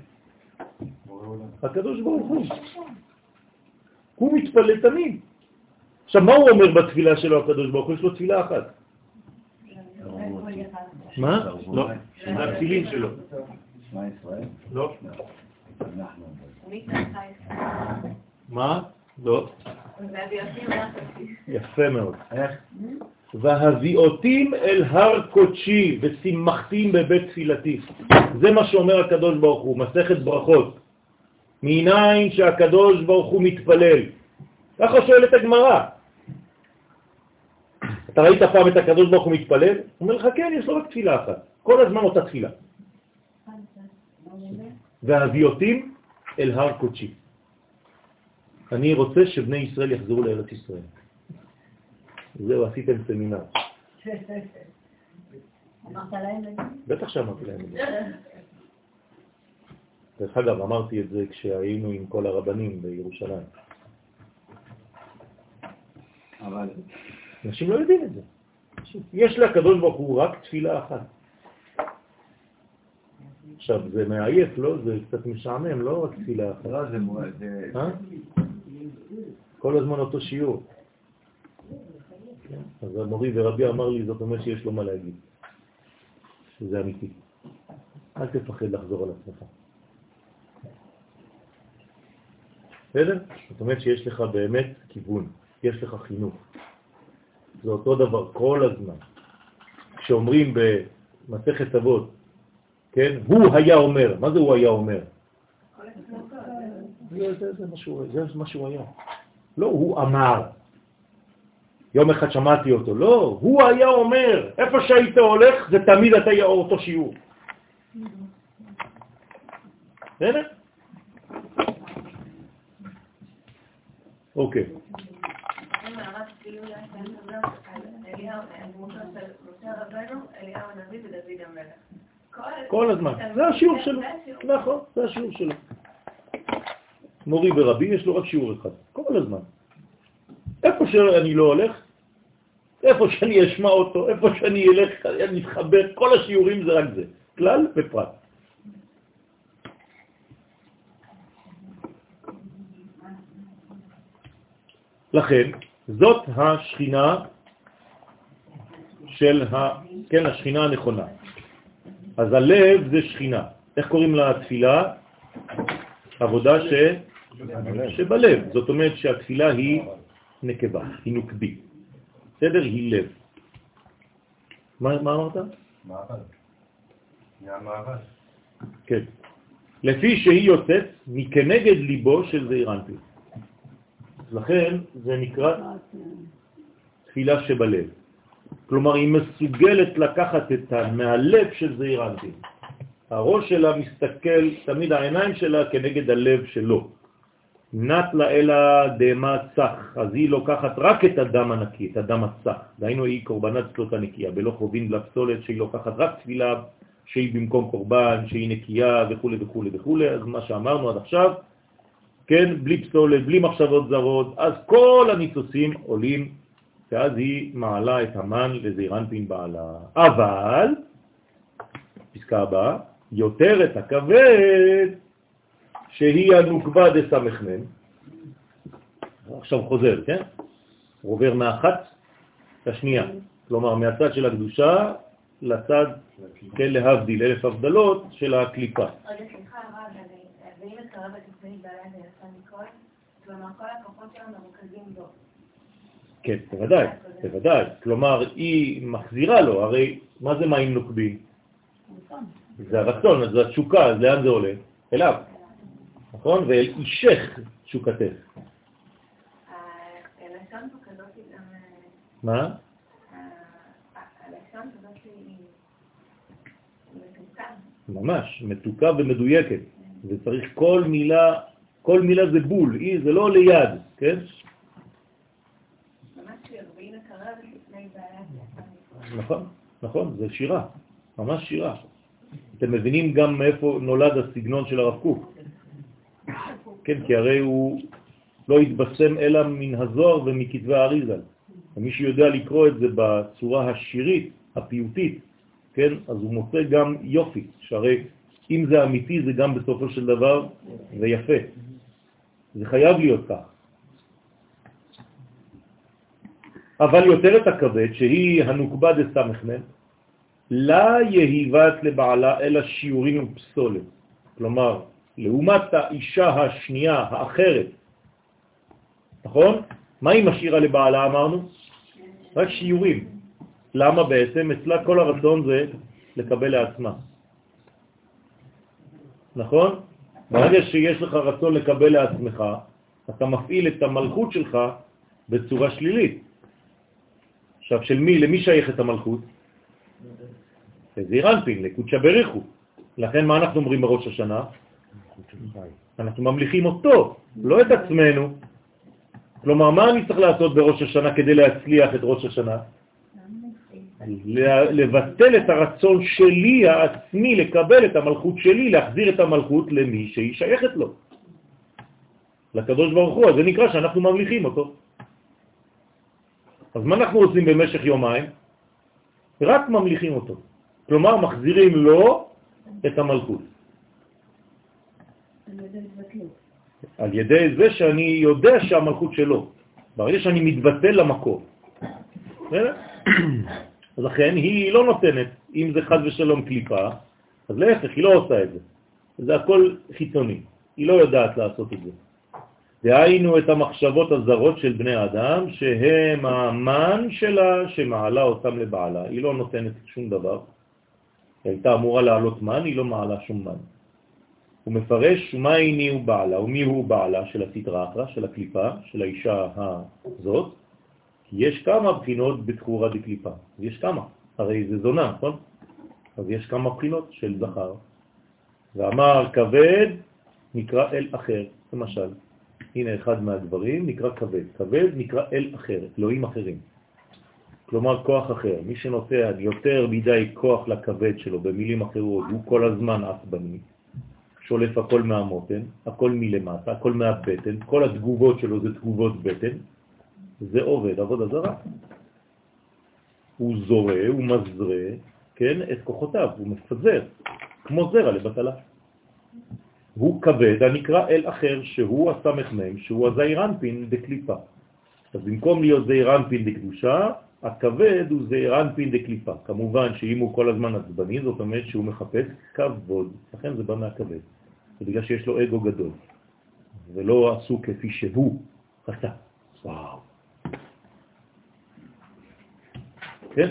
הקדוש ברוך הוא. הוא מתפלל תמיד. עכשיו, מה הוא אומר בתפילה שלו, הקדוש ברוך הוא? יש לו תפילה אחת. מה? לא, זה התפילין שלו. לא. מה? לא. יפה מאוד. והביאותים אל הר קודשי ושימחתים בבית תפילתי. זה מה שאומר הקדוש ברוך הוא, מסכת ברכות. מניין שהקדוש ברוך הוא מתפלל. ככה שואלת הגמרא. אתה ראית פעם את הקדוש ברוך הוא מתפלל? הוא אומר לך, כן, יש לו רק תפילה אחת. כל הזמן אותה תפילה. והביאותים אל הר קודשי. אני רוצה שבני ישראל יחזרו לארץ ישראל. זהו, עשיתם סמינר. אמרת להם את זה? בטח שאמרתי להם את זה. דרך אגב, אמרתי את זה כשהיינו עם כל הרבנים בירושלים. אבל אנשים לא יודעים את זה. יש לקדוש ברוך הוא רק תפילה אחת. עכשיו, זה מעייף, לא? זה קצת משעמם, לא רק תפילה אחת. לא, זה... אה? כל הזמן אותו שיעור. אז המורי ורבי אמר לי, זאת אומרת שיש לו מה להגיד, שזה אמיתי. אל תפחד לחזור על עצמך. בסדר? זאת אומרת שיש לך באמת כיוון, יש לך חינוך. זה אותו דבר כל הזמן. כשאומרים במסכת אבות, כן, הוא היה אומר, מה זה הוא היה אומר? זה מה שהוא היה. לא, הוא אמר. יום אחד שמעתי אותו, לא, הוא היה אומר, איפה שהיית הולך, זה תמיד אתה יהיה אותו שיעור. בסדר? אוקיי. כל הזמן, זה השיעור שלו, נכון, זה השיעור שלו. מורי ורבי יש לו רק שיעור אחד, כל הזמן. איפה שאני לא הולך, איפה שאני אשמע אותו, איפה שאני אלך, אני אתחבר, כל השיעורים זה רק זה, כלל ופרט. לכן, זאת השכינה של ה... כן, השכינה הנכונה. אז הלב זה שכינה. איך קוראים לה התפילה? עבודה ש... שבלב. זאת אומרת שהתפילה היא נקבה, היא נוקבית. בסדר? היא לב. מה, מה אמרת? מערב. מהמערב. כן. לפי שהיא יוצאת מכנגד ליבו של זעיר אנפין. לכן זה נקרא תפילה שבלב. כלומר, היא מסוגלת לקחת את. מהלב של זעיר אנפין. הראש שלה מסתכל, תמיד העיניים שלה כנגד הלב שלו. נת לה אלא דמה צח, אז היא לוקחת רק את הדם הנקי, את הדם הצח. דהיינו היא קורבנת צלות הנקייה, בלא חובין לפסולת שהיא לוקחת רק תפילה שהיא במקום קורבן, שהיא נקייה וכו' וכו' וכו', אז מה שאמרנו עד עכשיו, כן, בלי פסולת, בלי מחשבות זרות, אז כל הניסוסים עולים, ואז היא מעלה את המן לזעירנפין בעלה. אבל, פסקה הבאה, יותר את הכבד, שהיא הנוקבה דסמכנן, עכשיו חוזר, כן? הוא עובר מאחת לשנייה, כלומר מהצד של הקדושה לצד, כן, להבדיל, אלף הבדלות של הקליפה. רגע, סליחה, הרב, ואם מקרב עצמי בעלי זה יצא מכל, כלומר כל הכוחות שלנו מרוכזים בו. כן, בוודאי, בוודאי. כלומר, היא מחזירה לו, הרי מה זה מים נוקבים? זה הרצון, זה התשוקה, אז לאן זה עולה? אליו, נכון? ואל אישך תשוקתך. מה? אה. ממש, מתוקה ומדויקת. וצריך כל מילה, כל מילה זה בול, אי, זה לא ליד, כן? ממש. נכון, נכון, זה שירה, ממש שירה. אתם מבינים גם מאיפה נולד הסגנון של הרב קוק. כן, כי הרי הוא לא התבשם אלא מן הזוהר ומכתבי האריזל. ומי שיודע לקרוא את זה בצורה השירית, הפיוטית, כן, אז הוא מוצא גם יופי, שהרי אם זה אמיתי זה גם בסופו של דבר זה יפה. זה חייב להיות כך. אבל יותר את הכבד, שהיא הנוקבה דסמכמן, לה יהיבת לבעלה אלא שיעורים ופסולת. כלומר, לעומת האישה השנייה, האחרת, נכון? מה היא משאירה לבעלה אמרנו? רק שיעורים. למה בעצם? אצלה כל הרצון זה לקבל לעצמה. נכון? ברגע שיש לך רצון לקבל לעצמך, אתה מפעיל את המלכות שלך בצורה שלילית. עכשיו, של מי, למי שייכת המלכות? לזעיר אנפין, לקודשא בריחו. לכן מה אנחנו אומרים בראש השנה? אנחנו ממליכים אותו, לא את עצמנו. כלומר, מה אני צריך לעשות בראש השנה כדי להצליח את ראש השנה? לבטל את הרצון שלי, העצמי, לקבל את המלכות שלי, להחזיר את המלכות למי שהיא שייכת לו. לקדוש ברוך הוא, אז זה נקרא שאנחנו ממליכים אותו. אז מה אנחנו עושים במשך יומיים? רק ממליכים אותו. כלומר, מחזירים לו את המלכות. על ידי זה שאני יודע שהמלכות שלו. ברגע שאני מתבטל למקום. אז לכן היא לא נותנת, אם זה חז ושלום קליפה, אז להפך, היא לא עושה את זה. זה הכל חיצוני, היא לא יודעת לעשות את זה. דהיינו את המחשבות הזרות של בני האדם, שהם המן שלה שמעלה אותם לבעלה. היא לא נותנת שום דבר. היא הייתה אמורה לעלות מן, היא לא מעלה שום מן. הוא מפרש מה איני הוא בעלה, ומי הוא בעלה של הסטרה אחרא, של הקליפה, של האישה הזאת, כי יש כמה בחינות בתחורה דקליפה. יש כמה, הרי זה זונה, נכון? אז יש כמה בחינות של זכר. ואמר כבד נקרא אל אחר, למשל. הנה אחד מהדברים נקרא כבד. כבד נקרא אל אחר, אלוהים אחרים. כלומר כוח אחר. מי שנותן יותר מדי כוח לכבד שלו, במילים אחרות, הוא כל הזמן עצבני, שולף הכל מהמותן, הכל מלמטה, הכל מהבטן, כל התגובות שלו זה תגובות בטן, זה עובד עבודה זרה. הוא זורה, הוא מזרה, כן, את כוחותיו, הוא מפזר, כמו זרע לבטלה. הוא כבד הנקרא אל אחר, שהוא הסמך מם, שהוא הזעירנפין בקליפה. אז במקום להיות זעיר אנפין דקדושה, הכבד הוא זעיר אנפין דקליפה. כמובן שאם הוא כל הזמן עצבני, זאת אומרת שהוא מחפש כבוד, לכן זה בא מהכבד. זה בגלל שיש לו אגו גדול, ולא עשו כפי שהוא עשה. וואו. כן?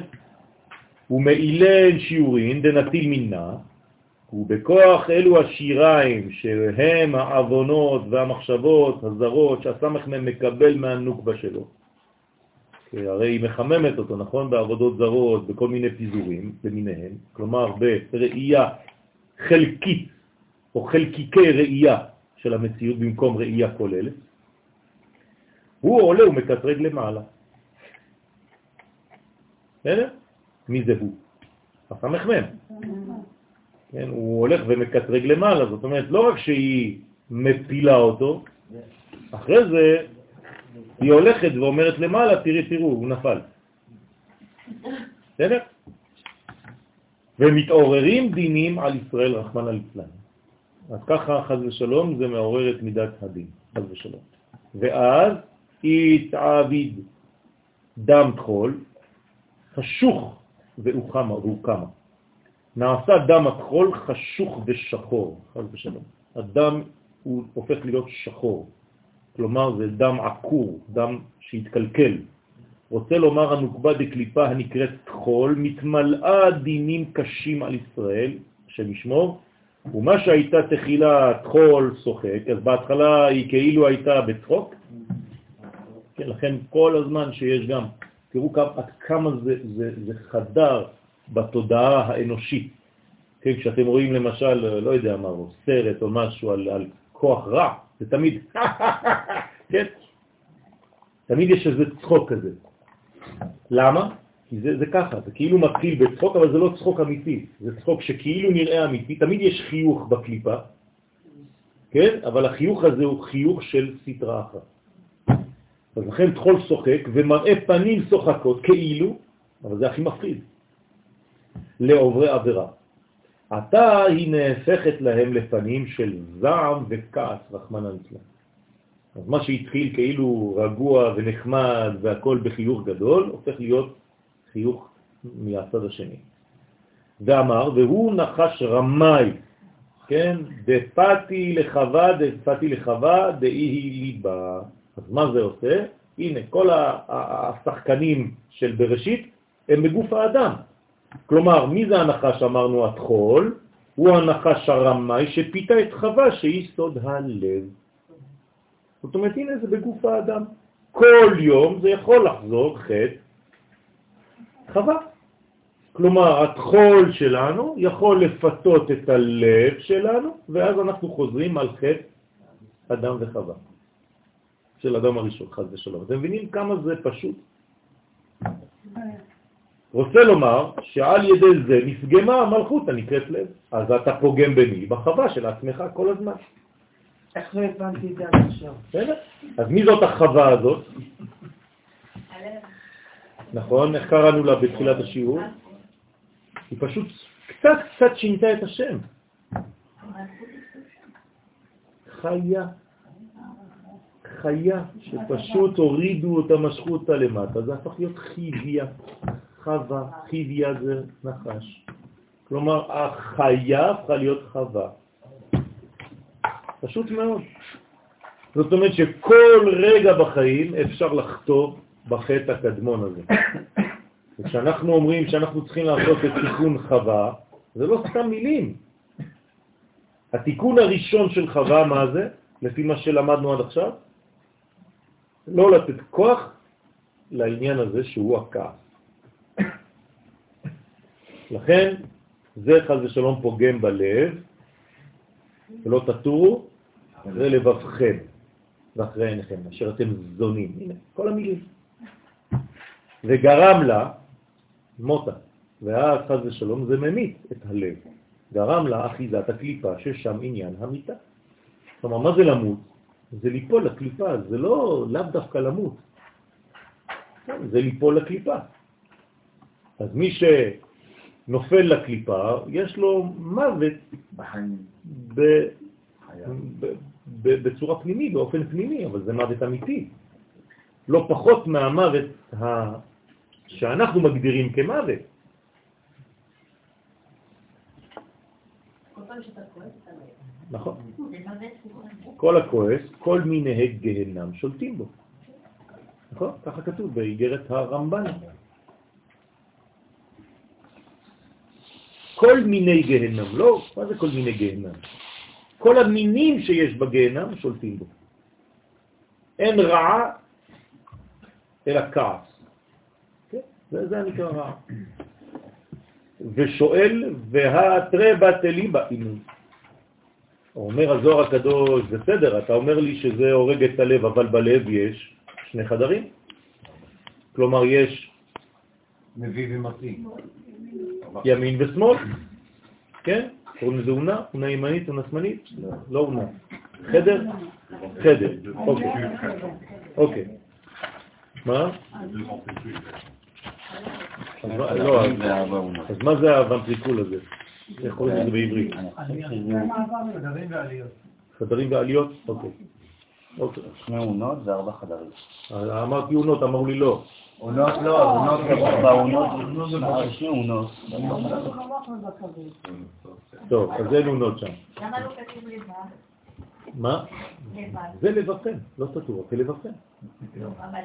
ומעילן שיעורין דנטיל מינה, ובכוח אלו השיריים שהם העוונות והמחשבות הזרות שהסמך מהם מקבל מהנוקבה שלו. הרי היא מחממת אותו, נכון? בעבודות זרות, בכל מיני פיזורים למיניהם, כלומר בראייה חלקית או חלקיקי ראייה של המציאות במקום ראייה כוללת. הוא עולה ומקטרג למעלה. בסדר? מי זה הוא? הסמ"ם. כן, הוא הולך ומקטרג למעלה, זאת אומרת, לא רק שהיא מפילה אותו, אחרי זה היא הולכת ואומרת למעלה, תראי, תראו, הוא נפל. בסדר? ומתעוררים דינים על ישראל, רחמן על. אז ככה, חז ושלום, זה מעורר את מידת הדין, חז ושלום. ואז התעביד דם תחול, חשוך והוקמה, והוקמה. נעשה דם הכחול חשוך ושחור, חז ושלום. הדם הוא הופך להיות שחור, כלומר זה דם עקור, דם שהתקלקל. רוצה לומר הנוקבה דקליפה הנקראת תחול, מתמלאה דינים קשים על ישראל, שמשמור, ומה שהייתה תחילה תחול שוחק, אז בהתחלה היא כאילו הייתה בצחוק, כן, לכן כל הזמן שיש גם, תראו כמה, כמה זה, זה, זה חדר בתודעה האנושית. כן, כשאתם רואים למשל, לא יודע מה, או סרט או משהו על, על כוח רע, זה תמיד, כן? תמיד יש איזה צחוק כזה. למה? כי זה, זה ככה, זה כאילו מתחיל בצחוק, אבל זה לא צחוק אמיתי, זה צחוק שכאילו נראה אמיתי, תמיד יש חיוך בקליפה, כן? אבל החיוך הזה הוא חיוך של סתרה אחת. אז לכן תחול שוחק ומראה פנים שוחקות כאילו, אבל זה הכי מפחיד, לעוברי עבירה. עתה היא נהפכת להם לפנים של זעם וכעס, רחמן ליצלן. אז מה שהתחיל כאילו רגוע ונחמד והכל בחיוך גדול, הופך להיות חיוך מהצד השני. ואמר, והוא נחש רמאי, כן, דפתי לחווה, דפתי לחווה, דאי היא ליבה. אז מה זה עושה? הנה, כל השחקנים של בראשית הם בגוף האדם. כלומר, מי זה הנחש אמרנו התחול? הוא הנחש הרמאי שפיתה את חווה שהיא סוד הלב. זאת אומרת, הנה זה בגוף האדם. כל יום זה יכול לחזור חטא חווה. כלומר, התחול שלנו יכול לפתות את הלב שלנו, ואז אנחנו חוזרים על חטא אדם וחווה. של אדם הראשון, חז ושלום. אתם מבינים כמה זה פשוט? רוצה לומר שעל ידי זה נפגמה המלכות הנקראת לב. אז אתה פוגם במי? בחווה של עצמך כל הזמן. איך לא הבנתי את זה עד עכשיו? בסדר. אז מי זאת החווה הזאת? נכון? איך קראנו לה בתחילת השיעור? היא פשוט קצת קצת שינתה את השם. חיה. חיה, שפשוט הורידו אותה, משכו אותה למטה, זה הפך להיות חיביה. חווה, חיביה זה נחש. כלומר, החיה הפכה להיות חווה. פשוט מאוד. זאת אומרת שכל רגע בחיים אפשר לחטוא בחטא הקדמון הזה. וכשאנחנו אומרים שאנחנו צריכים לעשות את תיקון חווה, זה לא סתם מילים. התיקון הראשון של חווה, מה זה? לפי מה שלמדנו עד עכשיו? לא לתת כוח לעניין הזה שהוא הכעס. לכן זה חז ושלום פוגם בלב, ולא תטורו, זה לבבכם ואחרי עיניכם, אשר אתם זונים. הנה, כל המילים. וגרם לה מותה, ואז חז ושלום זה ממית את הלב. גרם לה אחיזת הקליפה ששם עניין המיטה. כלומר, מה זה למות? זה ליפול לקליפה, זה לא לאו דווקא למות. זה ליפול לקליפה. אז מי שנופל לקליפה, יש לו מוות ב... ב... ב... בצורה פנימית, באופן פנימי, אבל זה מוות אמיתי. לא פחות מהמוות. שאנחנו מגדירים כמוות. מת. נכון. כל הכועס, כל מיני גהנם שולטים בו. נכון? ככה כתוב באיגרת הרמב"ן. כל מיני גהנם, לא, מה זה כל מיני גהנם? כל המינים שיש בגהנם שולטים בו. אין רעה אלא כעס. זה, זה נקרא רעה. ושואל, והתרה בתלי באימון. אומר הזוהר הקדוש, בסדר, אתה אומר לי שזה הורג את הלב, אבל בלב יש שני חדרים. כלומר, יש מביא ומתאים. ימין ושמאל, כן? קוראים לזה אונה, אונה ימנית, אונה שמאלית? לא, לא אונה. חדר? חדר, אוקיי. אוקיי. מה? אז מה- לא, אז- מה זה הוונטריקול הזה? איך קוראים לזה בעברית? חדרים ועליות? אוקיי. אוקיי. שני עונות וארבע חדרים. אמרתי אונות, אמרו לי לא. עונות לא, עונות בעונות, שני עונות. טוב, אז אין אונות שם. למה לא כתוב לבד? מה? לבד. זה לבבכם, לא כתוב, רק לבבכם. אבל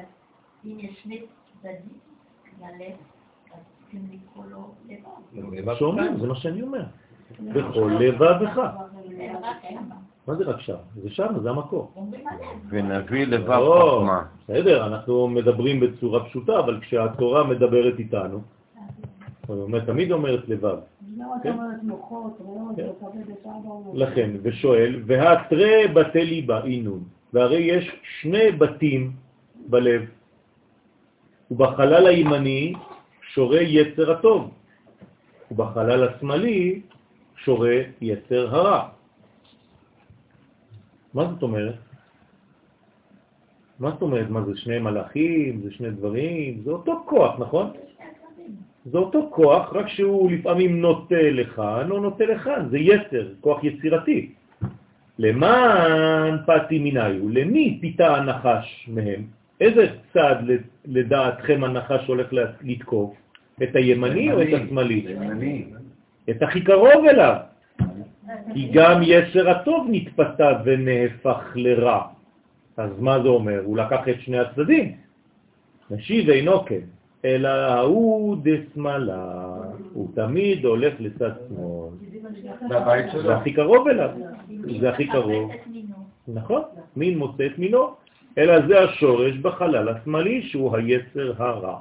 אם יש שני צדדים ללב, אז צריכים לקרוא לו לבד. שאומרים, זה מה שאני אומר. בכל לבבך. מה זה רק שם? זה שם, זה המקור. ונביא לבב לא, חוכמה. בסדר, אנחנו מדברים בצורה פשוטה, אבל כשהתורה מדברת איתנו, היא אומרת, תמיד אומרת לבב. ריאות, כן. אומר? לכן, ושואל, והתרי בתי ליבה אינון, והרי יש שני בתים בלב, ובחלל הימני שורה יצר הטוב, ובחלל השמאלי שורה יצר הרע. מה זאת אומרת? מה זאת אומרת? מה זה שני מלאכים? זה שני דברים? זה אותו כוח, נכון? זה אותו כוח, רק שהוא לפעמים נוטה לכאן או נוטה לכאן, זה יצר, כוח יצירתי. למען פתי מיניו, למי פיתה הנחש מהם? איזה צד לדעתכם הנחש הולך לתקוף? את הימני או את השמאלי? את הכי קרוב אליו. כי גם יצר הטוב נתפתה ונהפך לרע. אז מה זה אומר? הוא לקח את שני הצדדים. משיב אינו כן, אלא ההוא דשמאלה, הוא תמיד הולך לצד שמאל. זה הכי קרוב אליו. זה הכי קרוב. נכון, מין מוצא את מינו, אלא זה השורש בחלל השמאלי שהוא היצר הרע.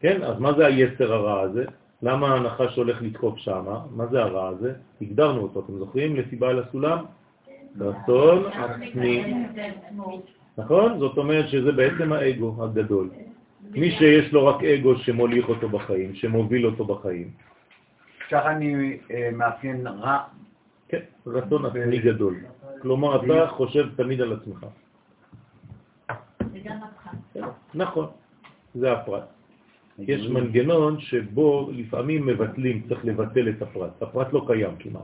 כן, אז מה זה היצר הרע הזה? למה הנחש הולך לתקוף שם? מה זה הרע הזה? הגדרנו אותו, אתם זוכרים? לפי בעל הסולם? רצון עצמי. נכון? זאת אומרת שזה בעצם האגו הגדול. מי שיש לו רק אגו שמוליך אותו בחיים, שמוביל אותו בחיים. ככה אני אה, מאפיין רע. כן, רצון עצמי גדול. כלומר, אתה חושב תמיד על עצמך. נכון, זה הפרט. יש מנגנון שבו לפעמים מבטלים, צריך לבטל את הפרט. הפרט לא קיים כמעט.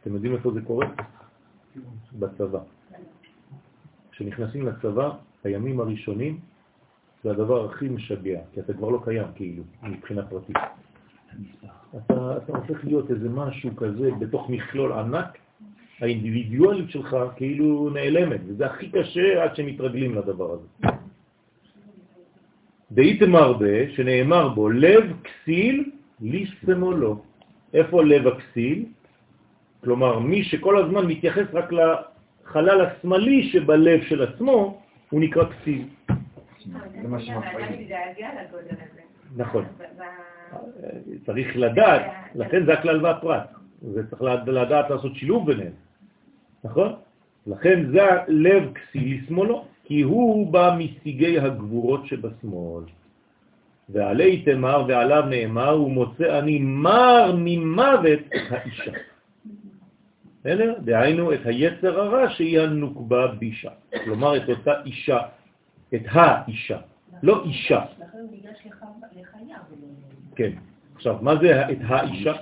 אתם יודעים איפה זה קורה? בצבא. כשנכנסים לצבא, הימים הראשונים זה הדבר הכי משגע, כי אתה כבר לא קיים כאילו, מבחינה פרטית. אתה, אתה הופך להיות איזה משהו כזה בתוך מכלול ענק, האינדיבידואלית שלך כאילו נעלמת, וזה הכי קשה עד שמתרגלים לדבר הזה. דהיתם הרבה, שנאמר בו, לב כסיל לשמאלו. איפה לב הכסיל? כלומר, מי שכל הזמן מתייחס רק לחלל השמאלי שבלב של עצמו, הוא נקרא כסיל. זה מה שמפריע. נכון. צריך לדעת, לכן זה הכלל והפרט. וצריך לדעת לעשות שילוב ביניהם, נכון? לכן זה לב כסיל לשמאלו, כי הוא בא מסיגי הגבורות שבשמאל. ועלי תמר ועליו נאמר, הוא מוצא אני מר ממוות את האישה. בסדר? דהיינו את היצר הרע שהיא הנוקבה בישה. כלומר את אותה אישה, את האישה, לא אישה. כן. עכשיו, מה זה את האישה?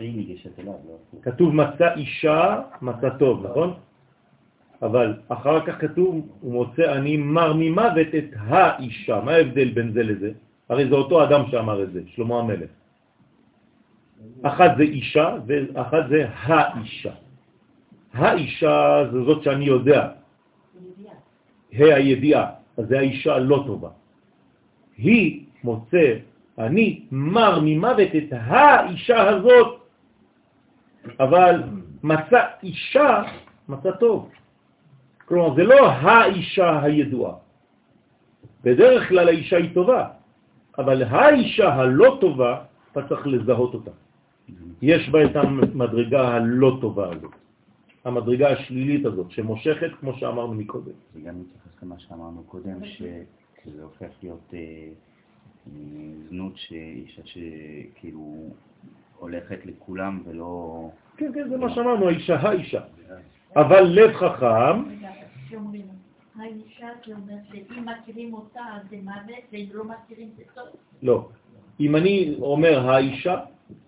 כתוב מצא אישה, מצא טוב, נכון? אבל אחר כך כתוב, הוא מוצא אני מר ממוות את האישה. מה ההבדל בין זה לזה? הרי זה אותו אדם שאמר את זה, שלמה המלך. אחת זה אישה ואחת זה האישה. האישה זה זאת שאני יודע, ה' הידיעה, אז זה האישה הלא טובה. היא מוצא, אני מר ממוות את האישה הזאת, אבל מצא אישה, מצא טוב. כלומר, זה לא האישה הידועה. בדרך כלל האישה היא טובה, אבל האישה הלא טובה, אתה צריך לזהות אותה. יש בה את המדרגה הלא טובה הזאת, המדרגה השלילית הזאת, שמושכת, כמו שאמרנו מקודם. זה גם מתייחס למה שאמרנו קודם, שזה הופך להיות אה, זנות שאישה שכאילו הולכת לכולם ולא... כן, כן, זה מה שאמרנו, האישה, האישה. אבל לב חכם... האישה שאומרת שאם מכירים אותה אז זה מוות, ואם לא מכירים זה טוב? לא. אם אני אומר האישה,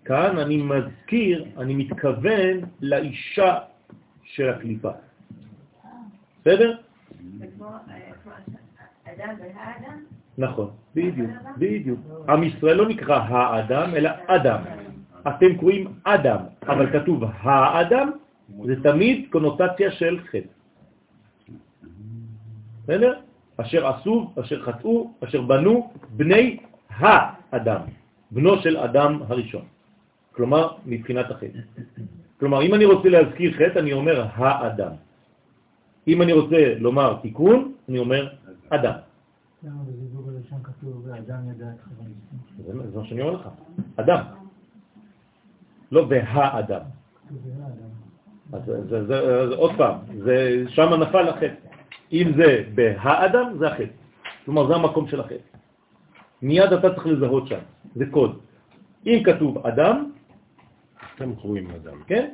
כאן אני מזכיר, אני מתכוון לאישה של הקליפה. בסדר? נכון, בדיוק, בדיוק. עם ישראל לא נקרא האדם, אלא אדם. אתם קוראים אדם, אבל כתוב האדם, זה תמיד קונוטציה של חטא. בסדר? אשר עשו, אשר חטאו, אשר בנו, בני האדם, בנו של אדם הראשון. כלומר, מבחינת החטא. כלומר, אם אני רוצה להזכיר חטא, אני אומר האדם. אם אני רוצה לומר תיקון, אני אומר אדם. זה מה שאני אומר לך, אדם. לא והאדם. אז זה, זה, זה, עוד פעם, זה, שם נפל החטא. אם זה בהאדם, זה החטא. כלומר, זה המקום של החטא. מיד אתה צריך לזהות שם, זה קוד. אם כתוב אדם, אתם קרואים אדם. כן?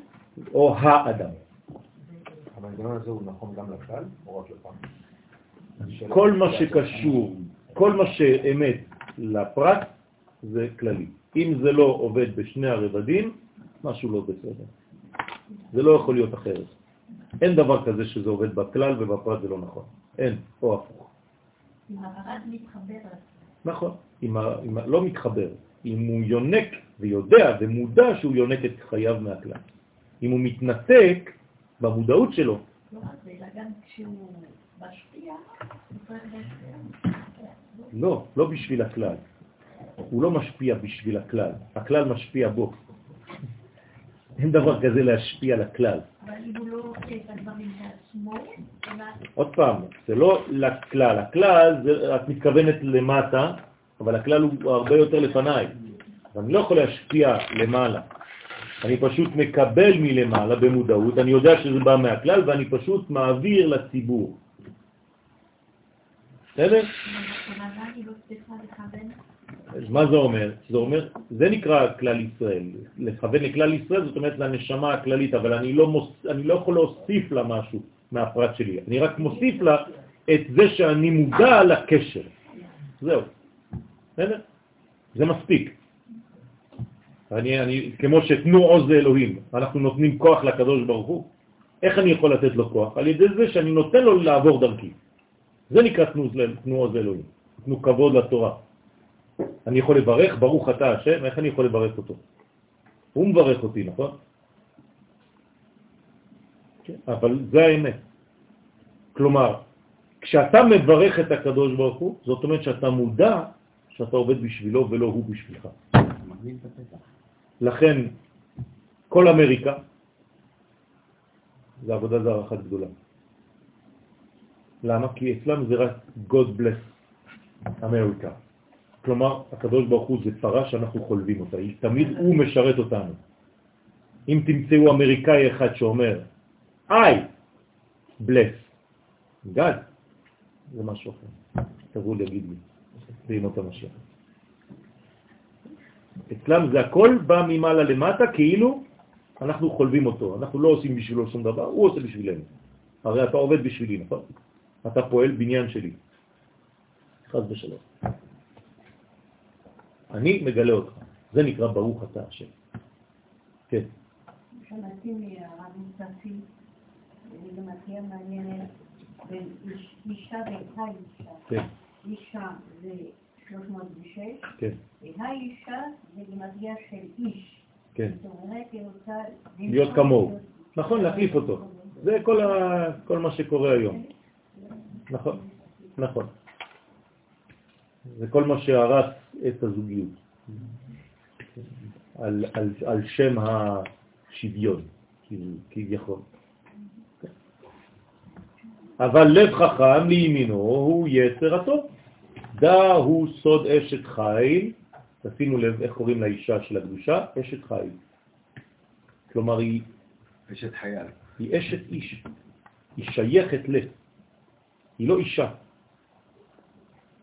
או האדם. המנגנון הזה הוא נכון גם לכלל, או רק לפעם? כל מה שקשור, כל מה שאמת לפרט, זה כללי. אם זה לא עובד בשני הרבדים, משהו לא בסדר. זה לא יכול להיות אחרת. אין דבר כזה שזה עובד בכלל ובפרט זה לא נכון. אין, או הפוך. אם הפרט מתחבר. נכון, אם, ה, אם ה, לא מתחבר, אם הוא יונק ויודע ומודע שהוא יונק את חייו מהכלל. אם הוא מתנתק במודעות שלו. לא רק זה, אלא גם כשהוא משפיע, הוא צריך לא, לא בשביל הכלל. הוא לא משפיע בשביל הכלל, הכלל משפיע בו. אין דבר כזה להשפיע על הכלל. אבל אם הוא לא עושה את הדברים בעצמו, עוד פעם, זה לא לכלל. הכלל, זה, את מתכוונת למטה, אבל הכלל הוא הרבה יותר לפניי. אני לא יכול להשפיע למעלה. אני פשוט מקבל מלמעלה במודעות, אני יודע שזה בא מהכלל ואני פשוט מעביר לציבור. בסדר? מה זה אומר? זה אומר, זה נקרא כלל ישראל. לכוון לכלל ישראל זאת אומרת לנשמה הכללית, אבל אני לא, מוס, אני לא יכול להוסיף לה משהו מהפרט שלי. אני רק מוסיף לה את זה שאני מודע לקשר. זהו. בסדר? זה מספיק. אני, אני, כמו שתנו עוז לאלוהים, אנחנו נותנים כוח לקדוש ברוך הוא. איך אני יכול לתת לו כוח? על ידי זה שאני נותן לו לעבור דרכי. זה נקרא תנו, תנו עוז לאלוהים. תנו כבוד לתורה. אני יכול לברך, ברוך אתה השם, איך אני יכול לברך אותו? הוא מברך אותי, נכון? כן, אבל זה האמת. כלומר, כשאתה מברך את הקדוש ברוך הוא, זאת אומרת שאתה מודע שאתה עובד בשבילו ולא הוא בשבילך. לכן, כל אמריקה זה עבודה זרה אחת גדולה. למה? כי אצלנו זה רק God bless אמריקה. כלומר, הקדוש ברוך הוא זה פרה שאנחנו חולבים אותה, תמיד הוא משרת אותנו. אם תמצאו אמריקאי אחד שאומר, I bless God, זה משהו אחר. תבואו להגיד לי, בימות המשיח. אצלם זה הכל בא ממעלה למטה, כאילו אנחנו חולבים אותו. אנחנו לא עושים בשבילו שום דבר, הוא עושה בשבילנו. הרי אתה עובד בשבילי, נכון? אתה פועל בניין שלי. חז ושלום. אני מגלה אותך. זה נקרא ברוך אתה השם. כן. שמעתי מהרב זה גם תהיה מעניינת בין איש- אישה והאישה. כן, אישה זה 306, כן, והאישה זה גימטריה של איש. כן. זאת אומרת, היא רוצה... להיות כמוהו. נכון, להחליף אותו. זה. כל מה שקורה היום. נכון, נכון. זה כל מה שהרס את הזוגיות. על, על, על שם השוויון, כאילו, כביכול. אבל לב חכם לימינו הוא יצר הטוב. דא הוא סוד אשת חיל, תשימו לב איך קוראים לאישה של הקדושה, אשת חיל. כלומר היא, אשת חייל. היא אשת איש, היא שייכת ל, היא לא אישה.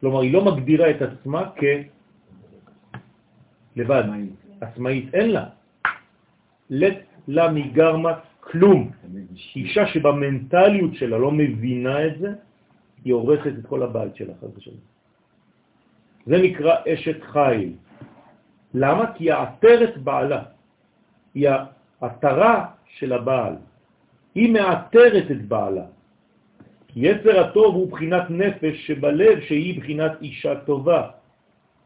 כלומר היא לא מגדירה את עצמה כלבד, עצמאית, אין לה. לת לה מגרמה כלום. אישה שבמנטליות שלה לא מבינה את זה, היא הורסת את כל הבית שלה, חס ושלום. זה נקרא אשת חיל. למה? כי היא העטרת בעלה. היא העטרה של הבעל. היא מעטרת את בעלה. יצר הטוב הוא בחינת נפש שבלב שהיא בחינת אישה טובה.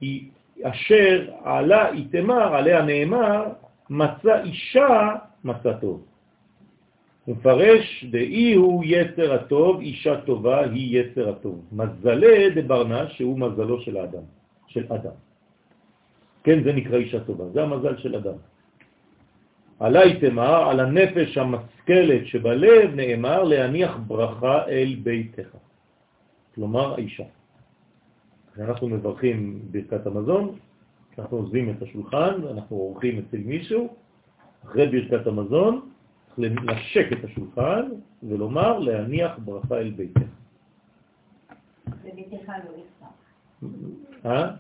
היא אשר עלה איתמר, עליה נאמר, מצא אישה מצא טוב. הוא מפרש, דאי הוא יצר הטוב, אישה טובה היא יצר הטוב. מזלה דברנה שהוא מזלו של האדם, של אדם. כן, זה נקרא אישה טובה, זה המזל של אדם. עלי תמר, על הנפש המשכלת שבלב נאמר להניח ברכה אל ביתך. כלומר, האישה. כשאנחנו מברכים ברכת המזון, אנחנו עוזבים את השולחן, אנחנו עורכים אצל מישהו, אחרי ברכת המזון, צריך לנשק את השולחן ולומר להניח ברכה אל ביתך. בביתך לא יפתח. אה?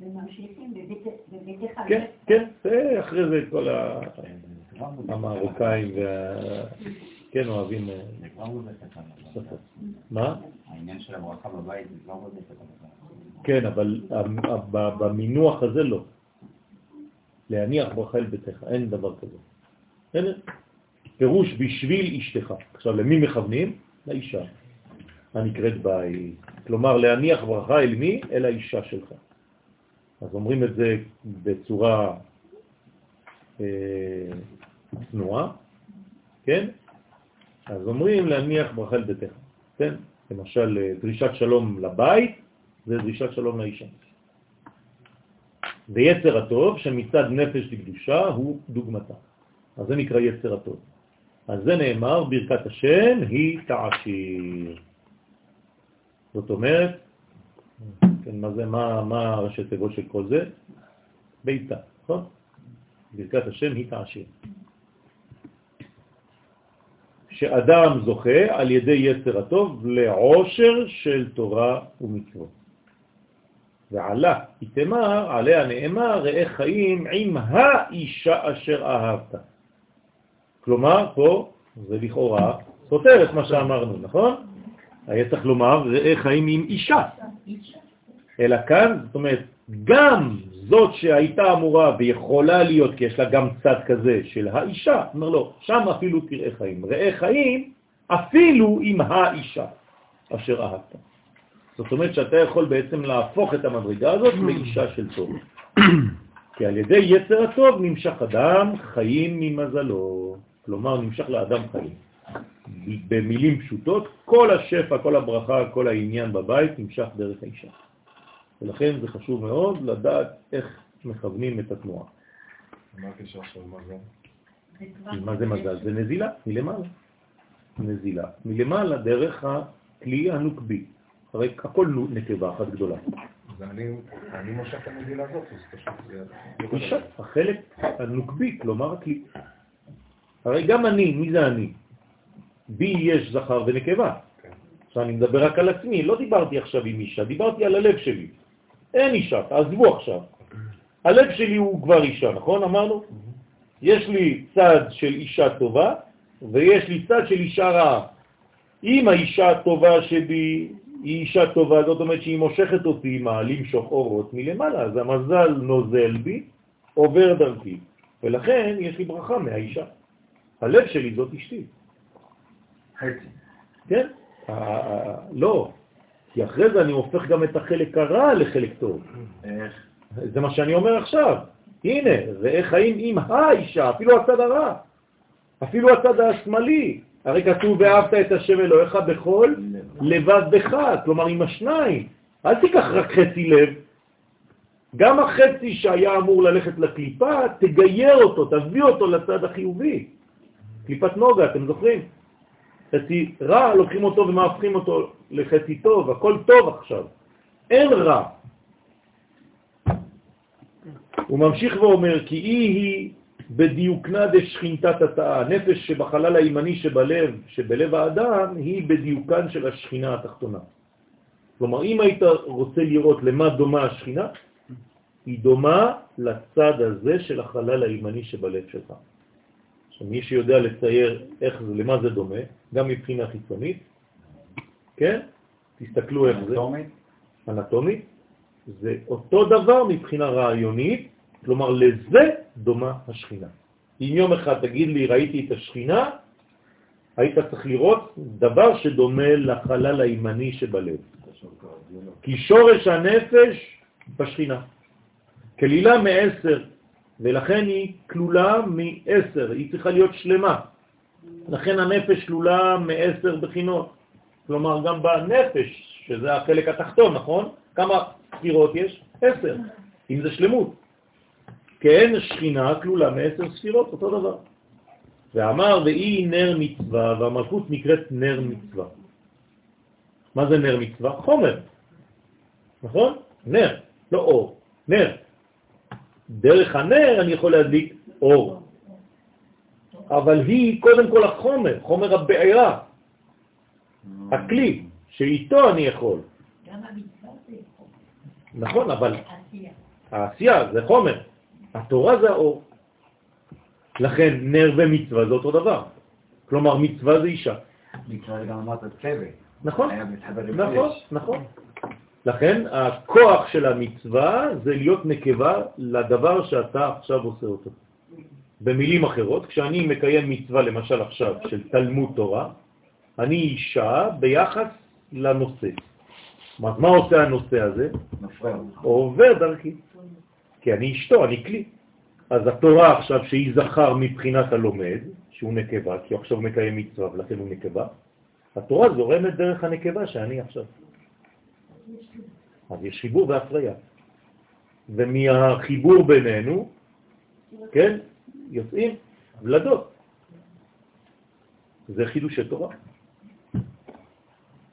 וממשיכים בבית- בביתך. לא כן, יפתח. כן, אחרי זה כל ה- המרוקאים וה... כן, אוהבים אה, שפות. מה? העניין של הברכה בבית זה כבר בודק את הברכה. כן, אבל במינוח הזה לא. להניח ברכה אל ביתך, אין דבר כזה. בסדר? פירוש בשביל אשתך. עכשיו, למי מכוונים? לאישה הנקראת בית. כלומר, להניח ברכה אל מי? אל האישה שלך. אז אומרים את זה בצורה אה, צנועה, כן? אז אומרים להניח ברכה אל ביתך, כן? למשל, אה, דרישת שלום לבית, זה דרישת שלום לאישה. ויצר הטוב, שמצד נפש לקדושה, הוא דוגמתה. אז זה נקרא יצר הטוב. אז זה נאמר, ברכת השם היא תעשיר. זאת אומרת, כן, מה זה, מה, מה הראשי תיבות של כל זה? ביתה, נכון? ברכת השם היא תעשיר. שאדם זוכה על ידי יצר הטוב לעושר של תורה ומצוות. ועלה, איתמר, עליה נאמר, ראה חיים עם האישה אשר אהבת. כלומר, פה זה לכאורה סותר את מה שאמרנו, נכון? היה צריך לומר, ראה חיים עם אישה. אלא כאן, זאת אומרת, גם זאת שהייתה אמורה ויכולה להיות, כי יש לה גם צד כזה של האישה, אומר לו, שם אפילו תראה חיים. ראה חיים אפילו עם האישה אשר אהבת. זאת אומרת שאתה יכול בעצם להפוך את המדרגה הזאת לאישה של טוב. כי על ידי יצר הטוב נמשך אדם חיים ממזלו. כלומר, נמשך לאדם חיים. במילים פשוטות, כל השפע, כל הברכה, כל העניין בבית נמשך דרך האישה. ולכן זה חשוב מאוד לדעת איך מכוונים את התנועה. מה הקשר של מזל? זה מה זה מזל? זה נזילה, מלמעלה. נזילה. מלמעלה דרך הכלי הנוקבי. הרי הכל נקבה אחת גדולה. זה אני, אני מושך את המגילה הזאת, אז פשוט זה... אישה, החלק הנוקבי, כלומר הכלי. הרי גם אני, מי זה אני? בי יש זכר ונקבה. כן. עכשיו אני מדבר רק על עצמי, לא דיברתי עכשיו עם אישה, דיברתי על הלב שלי. אין אישה, תעזבו עכשיו. הלב שלי הוא כבר אישה, נכון? אמרנו? יש לי צד של אישה טובה, ויש לי צד של אישה רעה. אם האישה הטובה שבי היא אישה טובה, זאת אומרת שהיא מושכת אותי מה למשוך אורות מלמעלה, אז המזל נוזל בי, עובר דרכי, ולכן יש לי ברכה מהאישה. הלב שלי זאת אשתי. חצי. כן? לא, כי אחרי זה אני הופך גם את החלק הרע לחלק טוב. איך? זה מה שאני אומר עכשיו. הנה, ראה חיים עם האישה, אפילו הצד הרע, אפילו הצד השמאלי. הרי כתוב, ואהבת את השם אלוהיך בכל לבבך, כלומר עם השניים. אל תיקח רק חצי לב. גם החצי שהיה אמור ללכת לקליפה, תגייר אותו, תביא אותו לצד החיובי. קליפת נוגה, אתם זוכרים? חצי רע, לוקחים אותו ומהפכים אותו לחצי טוב, הכל טוב עכשיו. אין רע. הוא ממשיך ואומר, כי היא היא בדיוקנה דשכינתת התאה, הנפש שבחלל הימני שבלב, שבלב האדם, היא בדיוקן של השכינה התחתונה. כלומר, אם היית רוצה לראות למה דומה השכינה, היא דומה לצד הזה של החלל הימני שבלב שלך. עכשיו, מי שיודע לצייר איך זה, למה זה דומה, גם מבחינה חיצונית, כן? תסתכלו איך זה. אטומית? אנטומית, זה אותו דבר מבחינה רעיונית, כלומר לזה דומה השכינה. אם יום אחד תגיד לי ראיתי את השכינה, היית צריך לראות דבר שדומה לחלל הימני שבלב. כי שורש הנפש בשכינה. כלילה מעשר, ולכן היא כלולה מעשר, היא צריכה להיות שלמה. לכן הנפש כלולה מעשר בחינות. כלומר, גם בנפש, שזה החלק התחתון, נכון? כמה ספירות יש? עשר, אם זה שלמות. כן, שכינה כלולה מעשר ספירות, אותו דבר. ואמר, והיא נר מצווה, והמלכות נקראת נר מצווה. מה זה נר מצווה? חומר, נכון? נר, לא אור, נר. דרך הנר אני יכול להדליק אור. אבל היא קודם כל החומר, חומר הבעירה, הכלי, שאיתו אני יכול. גם המצווה זה יכול. נכון, אבל עשייה. העשייה זה חומר, התורה זה האור. לכן נר ומצווה זה אותו דבר. כלומר, מצווה זה אישה. נקרא גם אמרת צוות. נכון, נכון. נכון. לכן הכוח של המצווה זה להיות נקבה לדבר שאתה עכשיו עושה אותו. במילים אחרות, כשאני מקיים מצווה למשל עכשיו של תלמוד תורה, אני אישה ביחס לנושא. מה עושה הנושא הזה? עובר דרכי, כי אני אשתו, אני כלי. אז התורה עכשיו שהיא זכר מבחינת הלומד, שהוא נקבה, כי הוא עכשיו מקיים מצווה ולכן הוא נקבה, התורה זורמת דרך הנקבה שאני עכשיו. אז יש חיבור והפריה. ומהחיבור בינינו, כן, יוצאים ולדות. זה חידושי תורה.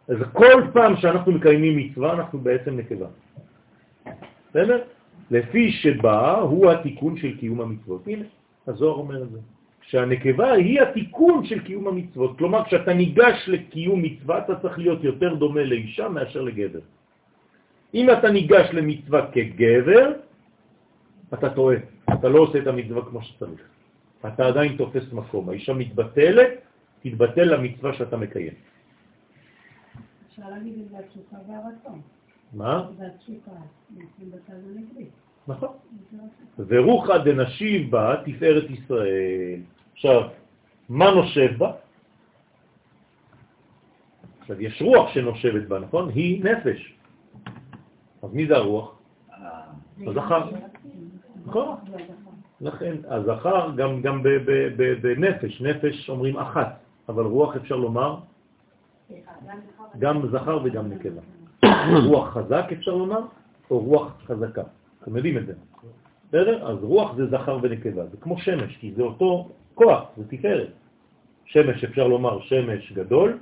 אז כל פעם שאנחנו מקיימים מצווה, אנחנו בעצם נקבה. בסדר? לפי שבא הוא התיקון של קיום המצוות. הנה, הזוהר אומר את זה. שהנקבה היא התיקון של קיום המצוות. כלומר, כשאתה ניגש לקיום מצווה, אתה צריך להיות יותר דומה לאישה מאשר לגבר. אם אתה ניגש למצווה כגבר, אתה טועה. אתה לא עושה את המצווה כמו שצריך. אתה עדיין תופס מקום. האישה מתבטלת, תתבטל למצווה שאתה מקיים. אפשר להגיד את זה התשוקה והרצון. מה? זה התשוקה. נכון. ורוחא דנשיב בה תפארת ישראל. עכשיו, מה נושב בה? עכשיו, יש רוח שנושבת בה, נכון? היא נפש. אז מי זה הרוח? הזכר. נכון. לכן, הזכר גם, גם בנפש, נפש אומרים אחת, אבל רוח אפשר לומר גם זכר וגם נקבה. רוח חזק אפשר לומר, או רוח חזקה. אתם יודעים את זה. בסדר? אז רוח זה זכר ונקבה, זה כמו שמש, כי זה אותו כוח, זה תפארת. שמש אפשר לומר שמש גדול,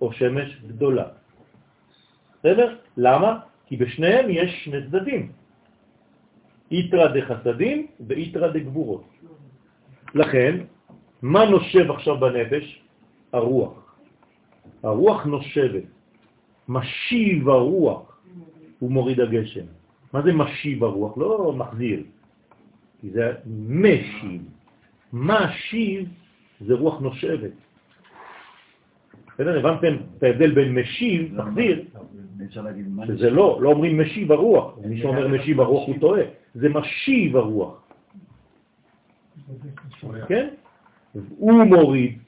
או שמש גדולה. בסדר? למה? כי בשניהם יש שני צדדים. איתרא דחסדים ואיתרא דגבורות. לכן, מה נושב עכשיו בנפש? הרוח. הרוח נושבת. משיב הרוח הוא מוריד הגשם. מה זה משיב הרוח? לא מחזיר, כי זה משיב. משיב זה רוח נושבת. בסדר? הבנתם את ההבדל בין משיב, להגיד מה שזה לא, לא אומרים משיב הרוח. מי שאומר משיב הרוח הוא טועה. זה משיב הרוח. כן? הוא מוריד,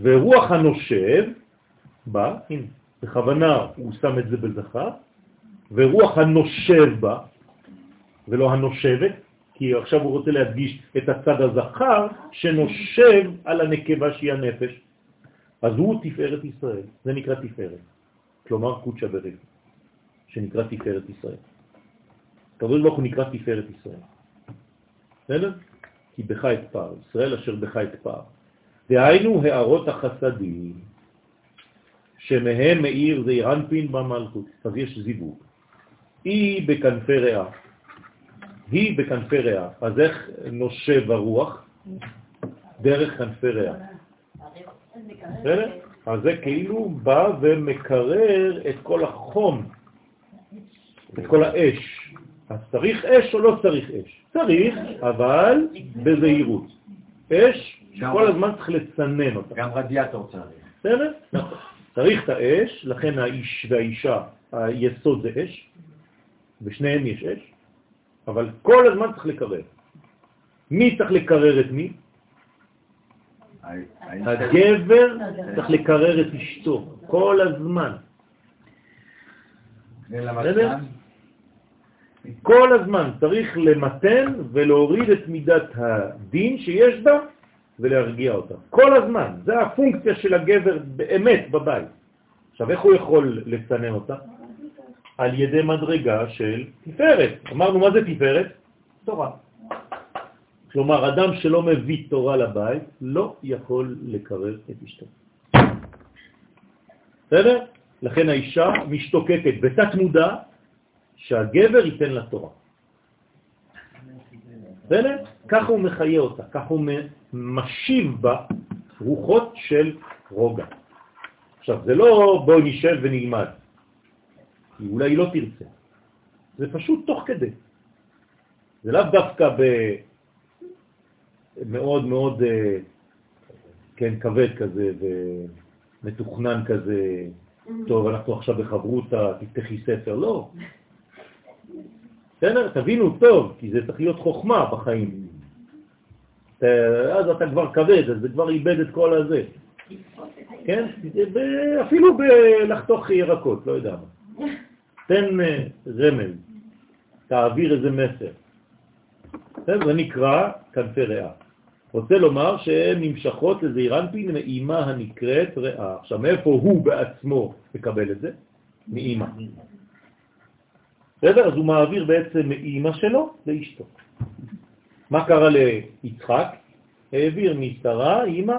ורוח הנושב בא, הנה, בכוונה הוא שם את זה בזכר, ורוח הנושב בא, ולא הנושבת, כי עכשיו הוא רוצה להדגיש את הצד הזכר שנושב על הנקבה שהיא הנפש. אז הוא תפארת ישראל, זה נקרא תפארת. כלומר קודשא בריך, שנקרא תפארת ישראל. הקדוש ברוך הוא נקרא תפארת ישראל. בסדר? כי בך אתפר, ישראל אשר בך אתפר. דהיינו הערות החסדים, שמהם מאיר זעיר אנפין במלכות. אז יש זיווג. היא בכנפי ריאה, היא בכנפי ריאה. אז איך נושב הרוח? דרך כנפי ריאה. בסדר? אז זה כאילו בא ומקרר את כל החום, את כל האש. אז צריך אש או לא צריך אש? צריך, אבל בזהירות. אש, כל הזמן צריך לצנן אותה. גם רדיאטור צריך. בסדר? צריך את האש, לכן האיש והאישה, היסוד זה אש, בשניהם יש אש, אבל כל הזמן צריך לקרר. מי צריך לקרר את מי? הגבר צריך לקרר את אשתו כל הזמן. כל הזמן צריך למתן ולהוריד את מידת הדין שיש בה ולהרגיע אותה. כל הזמן. זה הפונקציה של הגבר באמת בבית. עכשיו, איך הוא יכול לצנן אותה? על ידי מדרגה של תפארת. אמרנו, מה זה תפארת? תורה. כלומר, אדם שלא מביא תורה לבית לא יכול לקרב את אשתו. בסדר? לכן האישה משתוקקת בתת מודע שהגבר ייתן לה תורה. בסדר? ככה הוא מחיה אותה, ככה הוא משיב בה רוחות של רוגע. עכשיו, זה לא בוא נשב ונלמד, כי אולי לא תרצה. זה פשוט תוך כדי. זה לאו דווקא ב... מאוד מאוד, אה, כן, כבד כזה ומתוכנן כזה, טוב, אנחנו עכשיו בחברותה, תפתחי ספר, לא. בסדר? תבינו טוב, כי זה צריך להיות חוכמה בחיים. אז אתה כבר כבד, אז זה כבר איבד את כל הזה. כן? אפילו בלחתוך ירקות, לא יודע מה. תן אה, רמז, תעביר איזה מסר. זה נקרא כנפי ריאה. רוצה לומר שהן נמשכות לזעיר אנפין מאימה הנקראת ריאה. עכשיו, מאיפה הוא בעצמו מקבל את זה? מאימא. בסדר? אז הוא מעביר בעצם מאימא שלו לאשתו. מה קרה ליצחק? העביר משרה, אימא,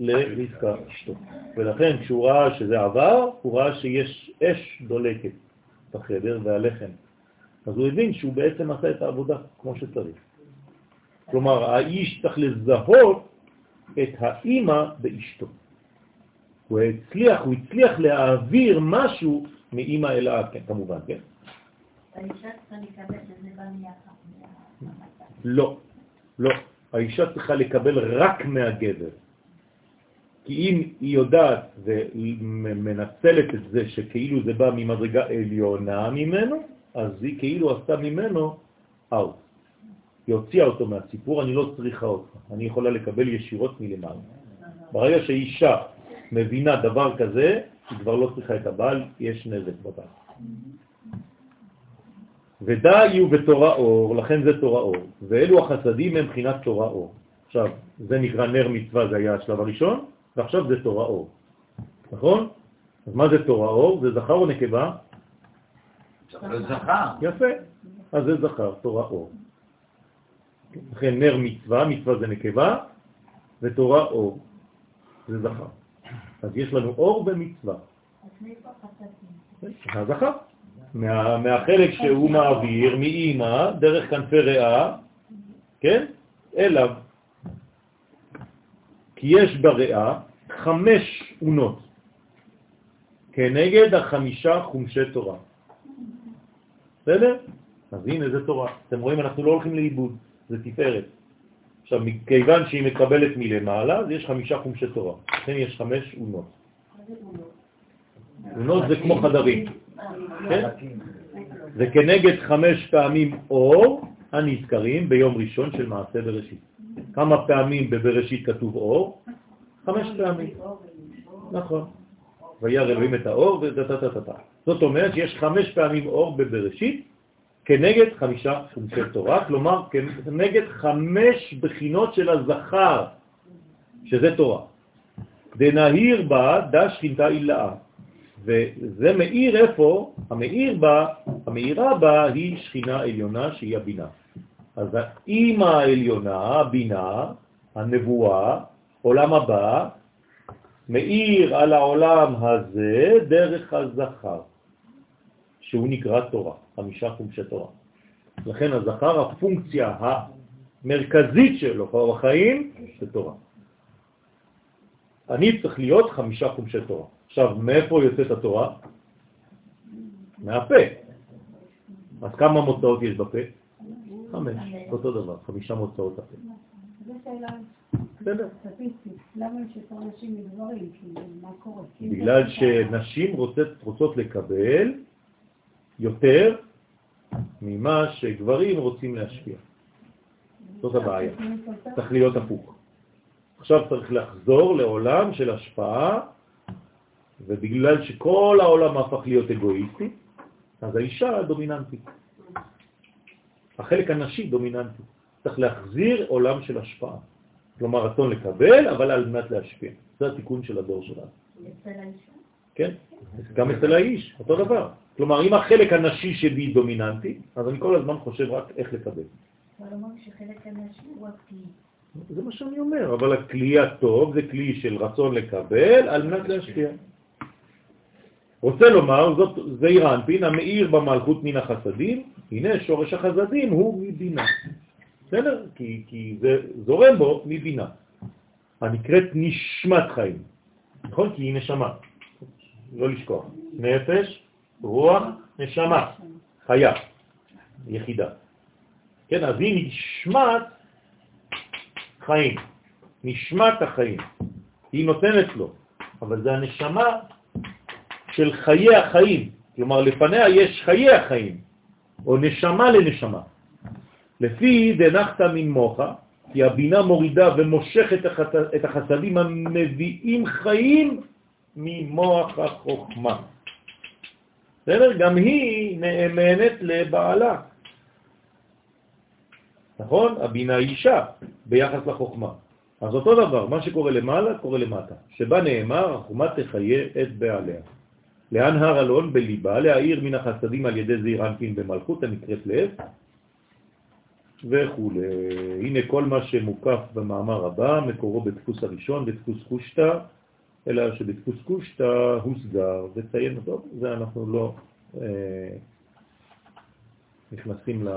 לרבקה אשתו. ולכן כשהוא ראה שזה עבר, הוא ראה שיש אש דולקת בחדר והלחם. אז הוא הבין שהוא בעצם עשה את העבודה כמו שצריך. כלומר, האיש צריך לזהות את האימא באשתו. הוא הצליח, הוא הצליח להעביר משהו מאימא אל האב, כן, כמובן, כן? האישה צריכה לקבל שזה בא לא, לא. האישה צריכה לקבל רק מהגבר. כי אם היא יודעת ומנצלת את זה שכאילו זה בא ממדרגה עליונה ממנו, אז היא כאילו עשתה ממנו אאוט. היא הוציאה אותו מהסיפור, אני לא צריכה אותך, אני יכולה לקבל ישירות מלמעלה. ברגע שאישה מבינה דבר כזה, היא כבר לא צריכה את הבעל, יש נזק בבעל. ודאי יהיו בתורה אור, לכן זה תורה אור, ואלו החסדים הם בחינת תורה אור. עכשיו, זה נקרא נר מצווה, זה היה השלב הראשון, ועכשיו זה תורה אור. נכון? אז מה זה תורה אור? זה זכר או נקבה? זה זכר. יפה. אז זה זכר, תורה אור. לכן נר מצווה, מצווה זה נקבה, ותורה אור, זה זכר. אז יש לנו אור במצווה. הזכר. מה, מהחלק שהוא מעביר מאימא דרך כנפי ריאה, כן, אליו. כי יש בריאה חמש אונות כנגד החמישה חומשי תורה. בסדר? אז הנה זה תורה. אתם רואים, אנחנו לא הולכים לאיבוד, זה תפארת. עכשיו, מכיוון שהיא מקבלת מלמעלה, אז יש חמישה חומשי תורה. לכן יש חמש אונות. אונות זה כמו חדרים. כן? זה כנגד חמש פעמים אור הנזכרים ביום ראשון של מעשה בראשית. כמה פעמים בבראשית כתוב אור? חמש פעמים. נכון. וירא אלוהים את האור ודתתתתת. זאת אומרת שיש חמש פעמים אור בבראשית כנגד חמישה חומשי תורה, כלומר כנגד חמש בחינות של הזכר, שזה תורה. דנהיר בה דה שכינתה אילאה. וזה מאיר איפה? המאיר בה, המאירה בה היא שכינה עליונה שהיא הבינה. אז האימא העליונה, הבינה, הנבואה, עולם הבא, מאיר על העולם הזה דרך הזכר, שהוא נקרא תורה, חמישה חומשי תורה. לכן הזכר, הפונקציה המרכזית שלו בחיים זה תורה. אני צריך להיות חמישה חומשי תורה. עכשיו, מאיפה יוצאת התורה? מהפה. אז כמה מוצאות יש בפה? חמש, אותו דבר, חמישה מוצאות הפה. בסדר. בגלל שנשים רוצות, רוצות לקבל יותר ממה שגברים רוצים להשפיע. זאת הבעיה. צריך להיות הפוך. עכשיו צריך לחזור לעולם של השפעה, ובגלל שכל העולם הפך להיות אגואיסטי, אז האישה דומיננטית. החלק הנשי דומיננטי. צריך להחזיר עולם של השפעה. כלומר, רצון לקבל, אבל על מנת להשפיע. זה התיקון של הדור שלנו. אצל האישה. כן? גם אצל האיש, אותו דבר. כלומר, אם החלק הנשי שבי דומיננטי, אז אני כל הזמן חושב רק איך לקבל. אבל אומרים שחלק הנשי הוא הכלי. זה מה שאני אומר, אבל הכלי הטוב זה כלי של רצון לקבל על מנת להשפיע. רוצה לומר, זאת זעיר האנפין המאיר במלכות מן החסדים, הנה שורש החסדים הוא מבינה. בסדר? כי, כי זה זורם בו מבינה. הנקראת נשמת חיים. נכון? כי היא נשמה. לא לשכוח. נפש, רוח, נשמה. חיה. יחידה. כן, אז היא נשמת חיים. נשמת החיים. היא נותנת לו. אבל זה הנשמה של חיי החיים. כלומר, לפניה יש חיי החיים, או נשמה לנשמה. לפי דנחת מן מוחה, כי הבינה מורידה ומושכת את החסדים המביאים חיים ממוח החוכמה. בסדר? גם היא נאמנת לבעלה. נכון? הבינה אישה ביחס לחוכמה. אז אותו דבר, מה שקורה למעלה קורה למטה. שבה נאמר, החוכמה תחיה את בעליה. לאן הר אלון בליבה, להעיר מן החסדים על ידי זעיר אנפין במלכות הנקראת לב, וכו'. הנה כל מה שמוקף במאמר הבא, מקורו בדפוס הראשון, בדפוס חושטה, אלא שבדפוס חושטה הוסגר, וציין אותו, זה אנחנו לא אה, נכנסים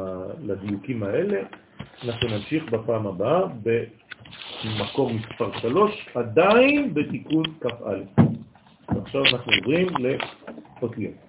לדיוקים האלה. אנחנו נמשיך בפעם הבאה במקור מספר 3, עדיין בתיקון כ"א. עכשיו אנחנו עוברים לאותיות.